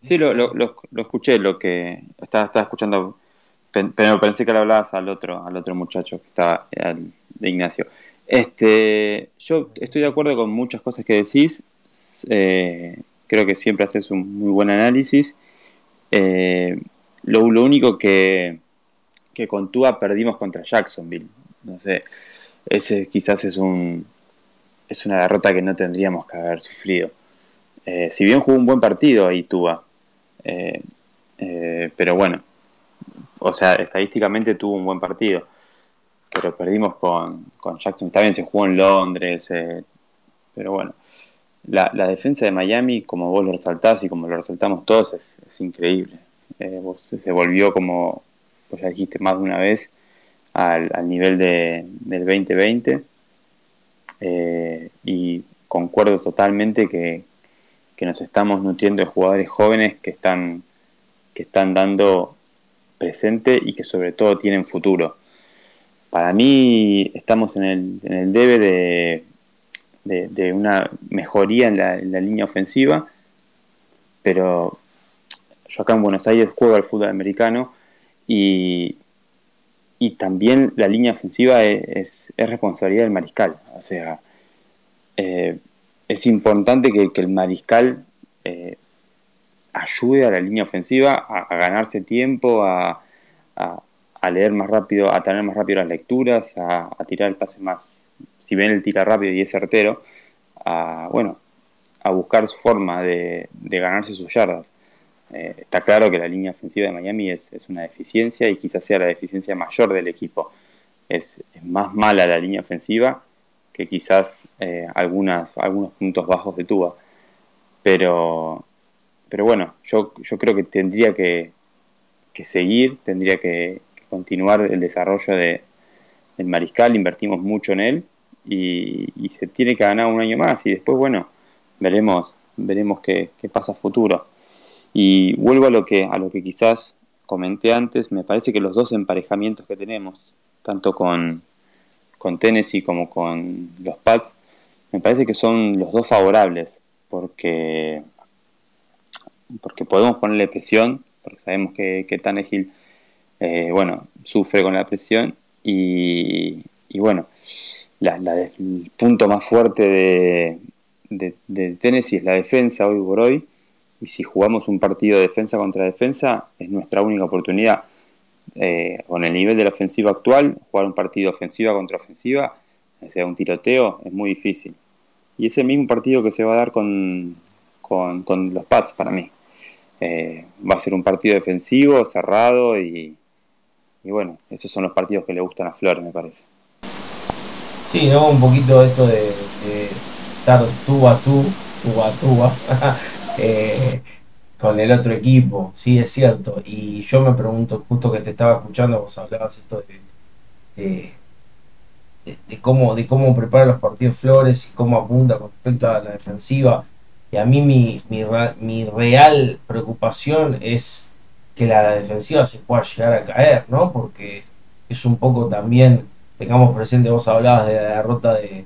Sí, lo, lo, lo, escuché, lo que estaba, estaba escuchando, pero pensé que le hablabas al otro, al otro muchacho que estaba, de Ignacio. Este, yo estoy de acuerdo con muchas cosas que decís. Eh, creo que siempre haces un muy buen análisis. Eh, lo, lo, único que, que con Tua perdimos contra Jacksonville. No sé, ese quizás es un, es una derrota que no tendríamos que haber sufrido. Eh, si bien jugó un buen partido ahí Tua, eh, eh, pero bueno, o sea, estadísticamente tuvo un buen partido, pero perdimos con, con Jackson. También se jugó en Londres, pero bueno, la, defensa de Miami, como vos lo resaltás y como lo resaltamos todos, es, increíble. Se volvió, como vos ya dijiste más de una vez, al, nivel de, del 2020 eh, y concuerdo totalmente que, nos estamos nutriendo de jugadores jóvenes que están, que están dando presente y que sobre todo tienen futuro. Para mí estamos en el, en el debe de, de, una mejoría en la, línea ofensiva, pero yo acá en Buenos Aires juego al fútbol americano y, y también la línea ofensiva es, responsabilidad del mariscal. O sea, eh, es importante que, el mariscal eh, ayude a la línea ofensiva a, ganarse tiempo, a, leer más rápido, a tener más rápido las lecturas, a, tirar el pase más, si bien él tira rápido y es certero, a, bueno, a buscar su forma de ganarse sus yardas. Eh, está claro que la línea ofensiva de Miami es, una deficiencia y quizás sea la deficiencia mayor del equipo. Es, más mala la línea ofensiva que quizás eh, algunas, algunos puntos bajos de Tuba. Pero, pero bueno, yo, yo creo que tendría que, seguir, tendría que, continuar el desarrollo de, del mariscal, invertimos mucho en él y, se tiene que ganar un año más y después, bueno, veremos, veremos qué, qué pasa futuro. Y vuelvo a lo que, a lo que quizás comenté antes, me parece que los dos emparejamientos que tenemos, tanto con, con Tennessee como con los Pats, me parece que son los dos favorables, porque, porque podemos ponerle presión, porque sabemos que, que Tannehill, eh, bueno, sufre con la presión, y, y bueno, la, el punto más fuerte de, de, de Tennessee es la defensa hoy por hoy, y si jugamos un partido de defensa contra defensa, es nuestra única oportunidad. Eh, con el nivel de la ofensiva actual, jugar un partido ofensiva contra ofensiva, sea un tiroteo, es muy difícil. Y es el mismo partido que se va a dar con, con, los Pats para mí. Eh, va a ser un partido defensivo, cerrado y, y, bueno, esos son los partidos que le gustan a Flores, me parece. Sí, ¿no? Un poquito esto de, de estar tú a tú, tú a tú, eh, con el otro equipo, sí, es cierto. Y yo me pregunto, justo que te estaba escuchando, vos hablabas esto de, de, cómo, de cómo prepara los partidos Flores y cómo apunta con respecto a la defensiva. Y a mí mi, mi, mi real preocupación es que la defensiva se pueda llegar a caer, ¿no? Porque es un poco también, tengamos presente, vos hablabas de la derrota de,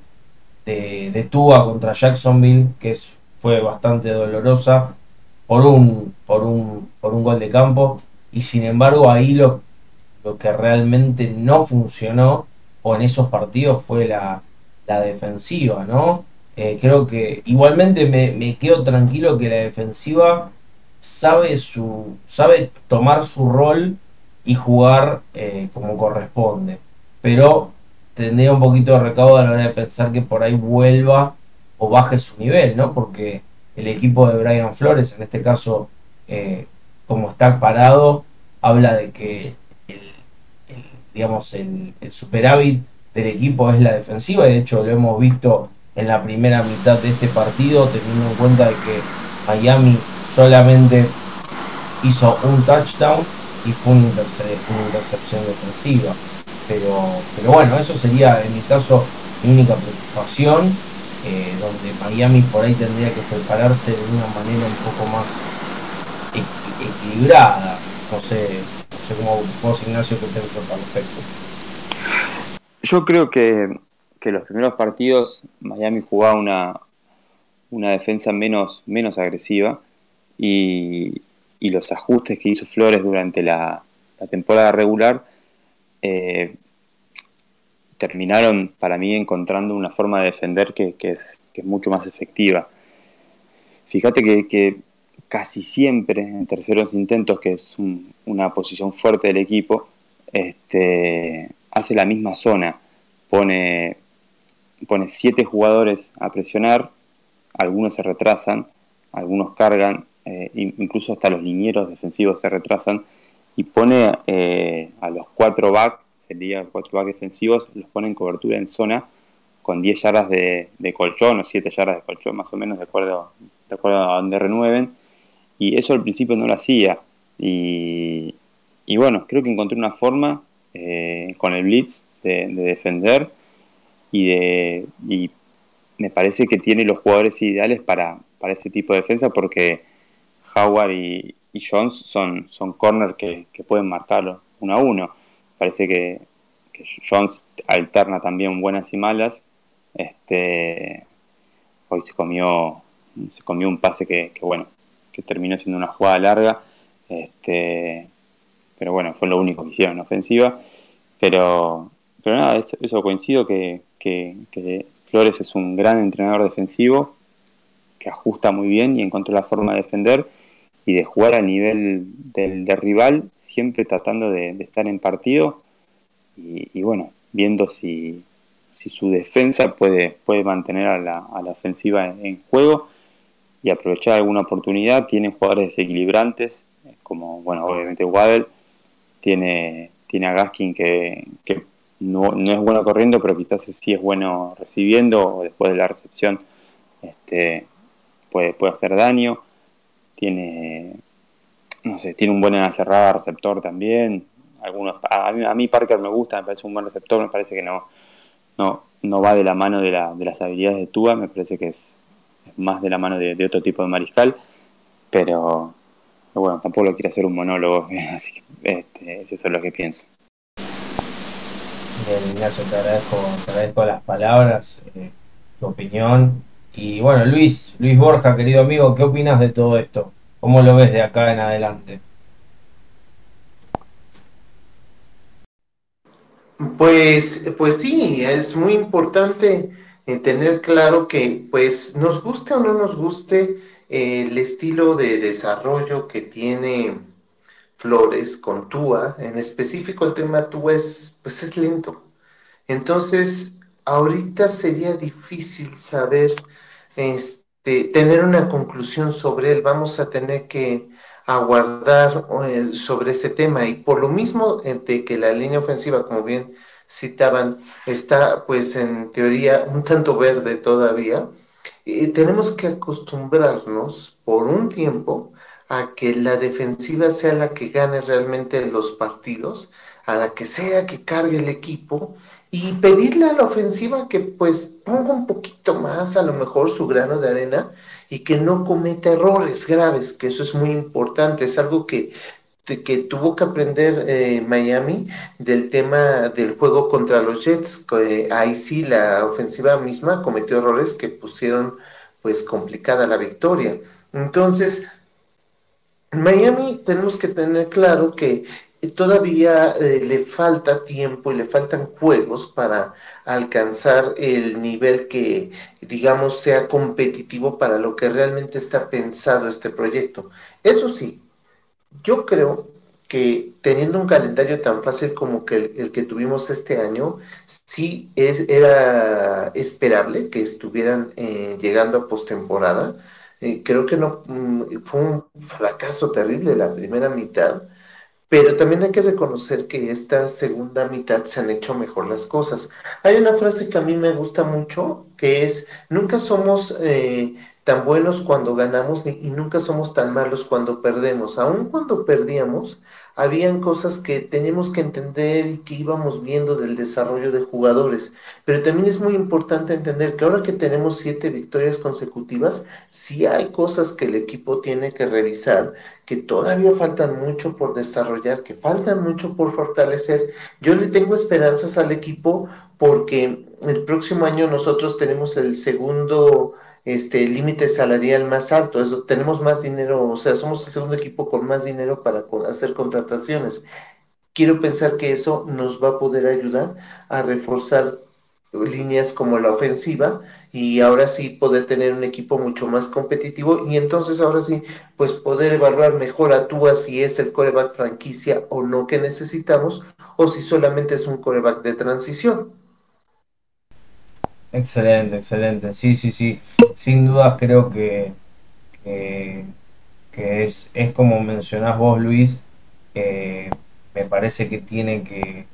de, de contra Jacksonville, que es, fue bastante dolorosa por un, por, un, por un gol de campo, y sin embargo ahí lo, lo que realmente no funcionó, o en esos partidos, fue la, la defensiva, ¿no? Eh, creo que igualmente me, me quedo tranquilo que la defensiva sabe, su, sabe tomar su rol y jugar eh, como corresponde. Pero tendría un poquito de recaudo a la hora de pensar que por ahí vuelva o baje su nivel, ¿no? Porque el equipo de Brian Flores, en este caso, eh, como está parado, habla de que el, digamos, el, superávit del equipo es la defensiva, y de hecho lo hemos visto en la primera mitad de este partido, teniendo en cuenta de que Miami solamente hizo un touchdown y fue una, intercepción defensiva. Pero, pero bueno, eso sería en mi caso mi única preocupación, eh, donde Miami por ahí tendría que prepararse de una manera un poco más equilibrada. No sé, no sé cómo vos, Ignacio, qué pensás al respecto. Yo creo que, que los primeros partidos Miami jugaba una, una defensa menos, menos agresiva y, y los ajustes que hizo Flores durante la, la temporada regular eh, terminaron para mí encontrando una forma de defender que, es, mucho más efectiva. Fíjate que, casi siempre en terceros intentos, que es un, una posición fuerte del equipo, este, hace la misma zona, pone, pone siete jugadores a presionar, algunos se retrasan, algunos cargan, eh, incluso hasta los linieros defensivos se retrasan y pone eh, a los cuatro back, sería cuatro back defensivos, los pone en cobertura en zona con 10 yardas de, colchón o 7 yardas de colchón más o menos de acuerdo, de acuerdo a donde renueven y eso al principio no lo hacía y, y bueno, creo que encontré una forma eh, con el blitz de, de defender y, de, y me parece que tiene los jugadores ideales para, para ese tipo de defensa porque Howard y, y Jones son, son corner que, que, pueden marcarlo uno a uno. Parece que, que, Jones alterna también buenas y malas. Este, hoy se comió, se comió un pase que, bueno, que terminó siendo una jugada larga. Este, pero bueno, fue lo único que hicieron en ofensiva. Pero, pero nada, eso, eso coincido que, que, que Flores es un gran entrenador defensivo que ajusta muy bien y encontró la forma de defender y de jugar a nivel del, rival, siempre tratando de, estar en partido y, bueno, viendo si, si, su defensa puede, puede mantener a la, a la ofensiva en, juego y aprovechar alguna oportunidad. Tiene jugadores desequilibrantes, como, bueno, obviamente Waddell, tiene, tiene a Gaskin que, que no, no, es bueno corriendo, pero quizás sí es bueno recibiendo o después de la recepción este, puede, puede hacer daño. Tiene, no sé, tiene un buen en cerrada receptor también. Algunos, a, a mí Parker me gusta, me parece un buen receptor, me parece que no, no, no va de la mano de, la, de las habilidades de Tua, me parece que es, más de la mano de, otro tipo de mariscal, pero bueno, tampoco lo quiero hacer un monólogo, así que este, eso es lo que pienso. Bien, Ignacio, te agradezco, te las palabras, eh, tu opinión. Y bueno, Luis, Luis Borja, querido amigo, ¿qué opinas de todo esto? ¿Cómo lo ves de acá en adelante? Pues, pues sí, es muy importante tener claro que, pues, nos guste o no nos guste eh, el estilo de desarrollo que tiene Flores con Tua, en específico el tema Tua es, pues, es lento. Entonces, ahorita sería difícil saber este, tener una conclusión sobre él. Vamos a tener que aguardar eh, sobre ese tema. Y por lo mismo de que la línea ofensiva, como bien citaban, está pues en teoría un tanto verde todavía, y tenemos que acostumbrarnos por un tiempo a que la defensiva sea la que gane realmente los partidos, a la que sea que cargue el equipo y pedirle a la ofensiva que pues ponga un poquito más a lo mejor su grano de arena y que no cometa errores graves, que eso es muy importante, es algo que, que tuvo que aprender eh, Miami del tema del juego contra los Jets. Eh, ahí sí la ofensiva misma cometió errores que pusieron pues complicada la victoria. Entonces, Miami tenemos que tener claro que todavía eh, le falta tiempo y le faltan juegos para alcanzar el nivel que, digamos, sea competitivo para lo que realmente está pensado este proyecto. Eso sí, yo creo que teniendo un calendario tan fácil como que el, que tuvimos este año, sí es, era esperable que estuvieran eh, llegando a postemporada. Eh, creo que no mm, fue un fracaso terrible la primera mitad pero también hay que reconocer que esta segunda mitad se han hecho mejor las cosas. Hay una frase que a mí me gusta mucho, que es, nunca somos eh, tan buenos cuando ganamos y nunca somos tan malos cuando perdemos. Aun cuando perdíamos, habían cosas que teníamos que entender y que íbamos viendo del desarrollo de jugadores. Pero también es muy importante entender que ahora que tenemos siete victorias consecutivas, sí hay cosas que el equipo tiene que revisar, que todavía faltan mucho por desarrollar, que faltan mucho por fortalecer. Yo le tengo esperanzas al equipo porque el próximo año nosotros tenemos el segundo este límite salarial más alto, eso, tenemos más dinero, o sea, somos el segundo equipo con más dinero para hacer contrataciones. Quiero pensar que eso nos va a poder ayudar a reforzar líneas como la ofensiva y ahora sí poder tener un equipo mucho más competitivo y entonces ahora sí pues poder evaluar mejor a Tua si es el coreback franquicia o no que necesitamos o si solamente es un coreback de transición. Excelente, excelente. Sí, sí, sí. Sin dudas creo que, que, es, es, como mencionás vos, Luis. me parece que tiene que,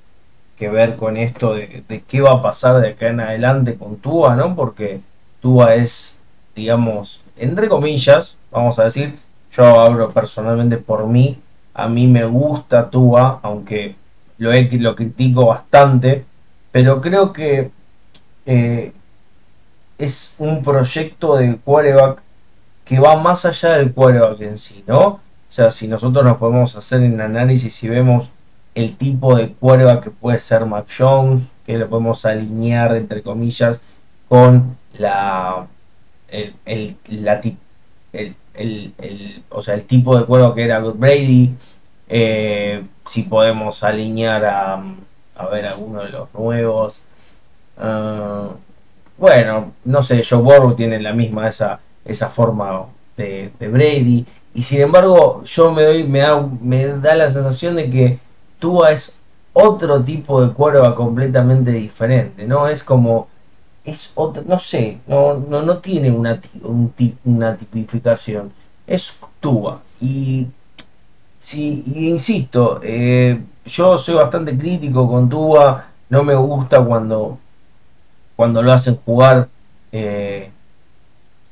que ver con esto de, de, qué va a pasar de acá en adelante con Tua, ¿no? Porque Tua es, digamos, entre comillas, vamos a decir, yo hablo personalmente por mí, a mí me gusta Tua, aunque lo, he, lo critico bastante, pero creo que eh, es un proyecto de quarterback que va más allá del quarterback en sí, ¿no? O sea, si nosotros nos podemos hacer en análisis y vemos el tipo de quarterback que puede ser Mac Jones, que lo podemos alinear, entre comillas, con la, el, el, o sea, el tipo de quarterback que era Brady, eh, si podemos alinear a, a ver alguno de los nuevos, Ah, bueno, no sé, Joe Burrow tiene la misma esa, esa forma de, Brady. Y sin embargo, yo me doy, me da, me da la sensación de que Tua es otro tipo de cuerva completamente diferente, ¿no? Es como, es otro, no sé, no, no, no tiene una, un, una tipificación, es Tua. Y, si, insisto, eh, yo soy bastante crítico con Tua, no me gusta cuando cuando lo hacen jugar eh,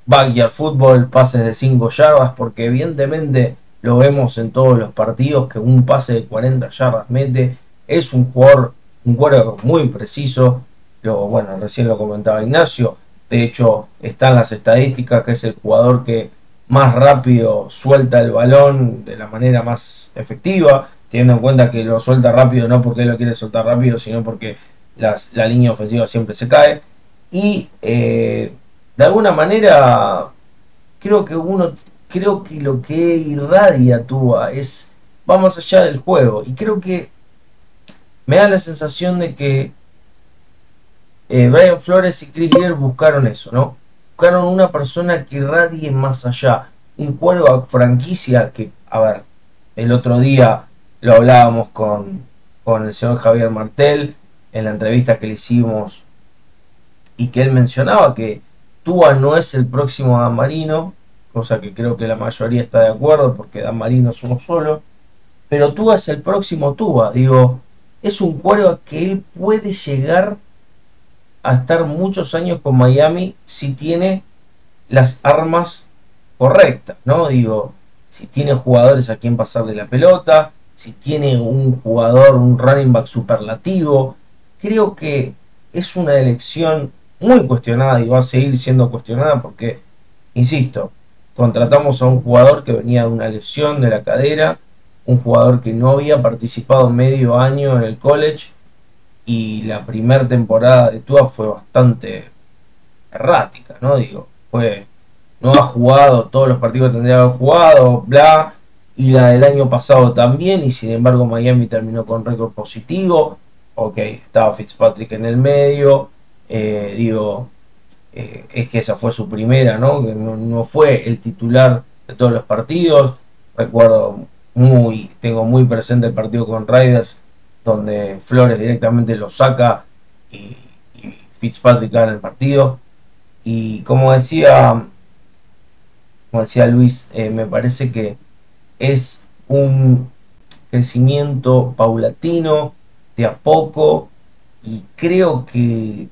backyard fútbol, pases de 5 yardas, porque evidentemente lo vemos en todos los partidos que un pase de 40 yardas mete, es un jugador, un jugador muy preciso, lo, bueno, recién lo comentaba Ignacio, de hecho están las estadísticas que es el jugador que más rápido suelta el balón de la manera más efectiva, teniendo en cuenta que lo suelta rápido no porque lo quiere soltar rápido, sino porque la línea ofensiva siempre se cae. Y eh, de alguna manera creo que uno, creo que lo que irradia Tua es, va más allá del juego. Y creo que me da la sensación de que eh, Brian Flores y Chris Lear buscaron eso, ¿no? Buscaron una persona que irradie más allá. Un juego franquicia que, a ver, el otro día lo hablábamos con, con el señor Javier Martel en la entrevista que le hicimos y que él mencionaba que Tua no es el próximo Dan Marino, cosa que creo que la mayoría está de acuerdo porque Dan Marino es uno solo, pero Tua es el próximo Tua, digo, es un cuero que él puede llegar a estar muchos años con Miami si tiene las armas correctas, ¿no? Digo, si tiene jugadores a quien pasarle la pelota, si tiene un jugador, un running back superlativo. Creo que es una elección muy cuestionada y va a seguir siendo cuestionada porque, insisto, contratamos a un jugador que venía de una lesión de la cadera, un jugador que no había participado medio año en el college y la primera temporada de Tua fue bastante errática, ¿no? Digo, fue no ha jugado todos los partidos que tendría que haber jugado, bla, y la del año pasado también, y sin embargo Miami terminó con récord positivo, ok, estaba Fitzpatrick en el medio, eh, digo, eh, es que esa fue su primera, ¿no? ¿no? fue el titular de todos los partidos, recuerdo muy, tengo muy presente el partido con Riders, donde Flores directamente lo saca y, y Fitzpatrick gana el partido, y como decía como decía Luis, eh, me parece que es un crecimiento paulatino, de a poco, y creo que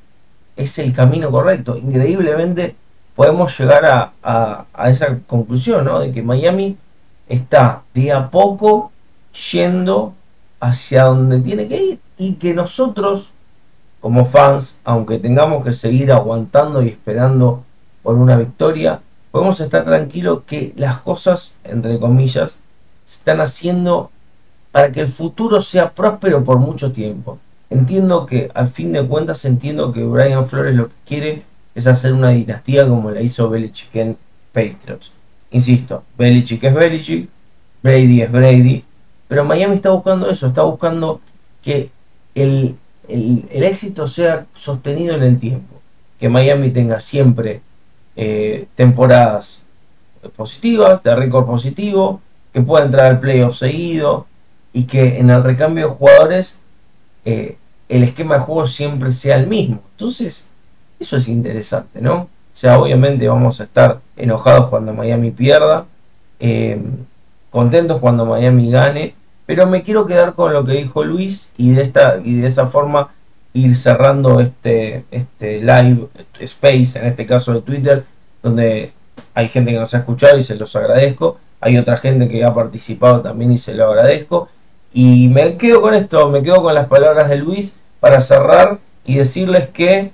es el camino correcto. Increíblemente podemos llegar a, esa conclusión, ¿no? De que Miami está de a poco yendo hacia donde tiene que ir y que nosotros, como fans, aunque tengamos que seguir aguantando y esperando por una victoria, podemos estar tranquilos que las cosas, entre comillas, se están haciendo para que el futuro sea próspero por mucho tiempo. Entiendo que, al fin de cuentas, entiendo que Brian Flores lo que quiere es hacer una dinastía como la hizo Belichick en Patriots. Insisto, Belichick es Belichick, Brady es Brady, pero Miami está buscando eso, está buscando que el, el, éxito sea sostenido en el tiempo, que Miami tenga siempre eh, temporadas positivas, de récord positivo, que pueda entrar al playoff seguido y que en el recambio de jugadores eh, el esquema de juego siempre sea el mismo. Entonces, eso es interesante, ¿no? O sea, obviamente vamos a estar enojados cuando Miami pierda, eh, contentos cuando Miami gane, pero me quiero quedar con lo que dijo Luis y de esta y de esa forma ir cerrando este, este live space, en este caso de Twitter, donde hay gente que nos ha escuchado y se los agradezco. Hay otra gente que ha participado también y se lo agradezco. Y me quedo con esto, me quedo con las palabras de Luis para cerrar y decirles que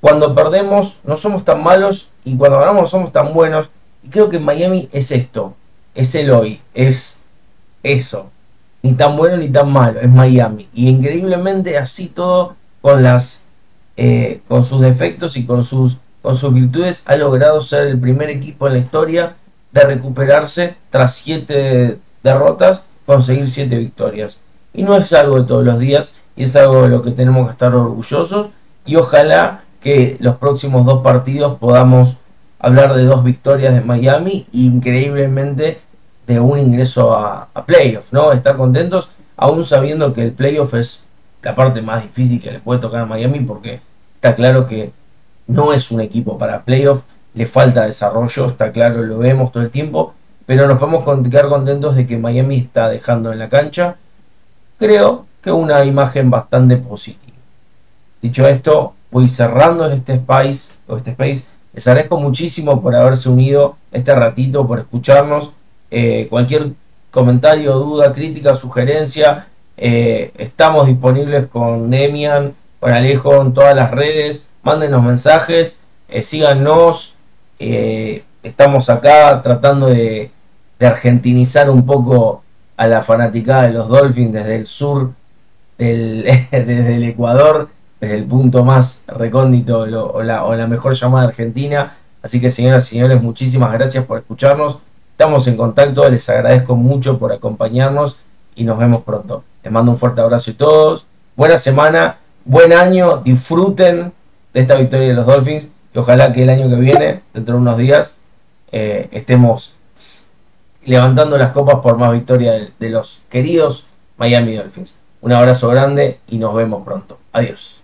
cuando perdemos no somos tan malos y cuando ganamos no somos tan buenos. Y creo que Miami es esto, es el hoy, es eso. Ni tan bueno ni tan malo, es Miami. Y increíblemente así todo con las eh, con sus defectos y con sus con sus virtudes ha logrado ser el primer equipo en la historia de recuperarse tras siete derrotas conseguir siete victorias y no es algo de todos los días y es algo de lo que tenemos que estar orgullosos y ojalá que los próximos dos partidos podamos hablar de dos victorias de Miami increíblemente de un ingreso a, a playoff, ¿no? Estar contentos aún sabiendo que el playoff es la parte más difícil que le puede tocar a Miami porque está claro que no es un equipo para playoff, le falta desarrollo, está claro, lo vemos todo el tiempo, pero nos podemos quedar contentos de que Miami está dejando en la cancha, creo que una imagen bastante positiva. Dicho esto, voy cerrando este space, o este space. Les agradezco muchísimo por haberse unido este ratito, por escucharnos. Eh, cualquier comentario, duda, crítica, sugerencia, eh, estamos disponibles con Demian, con Alejo en todas las redes. Mándenos mensajes, eh, síganos. Estamos acá tratando de, argentinizar un poco a la fanaticada de los Dolphins desde el sur, desde el Ecuador, desde el punto más recóndito o, la, o la mejor llamada de Argentina. Así que señoras y señores, muchísimas gracias por escucharnos. Estamos en contacto, les agradezco mucho por acompañarnos y nos vemos pronto. Les mando un fuerte abrazo a todos. Buena semana, buen año, disfruten de esta victoria de los Dolphins y ojalá que el año que viene, dentro de unos días, eh, estemos levantando las copas por más victoria de, de los queridos Miami Dolphins. Un abrazo grande y nos vemos pronto. Adiós.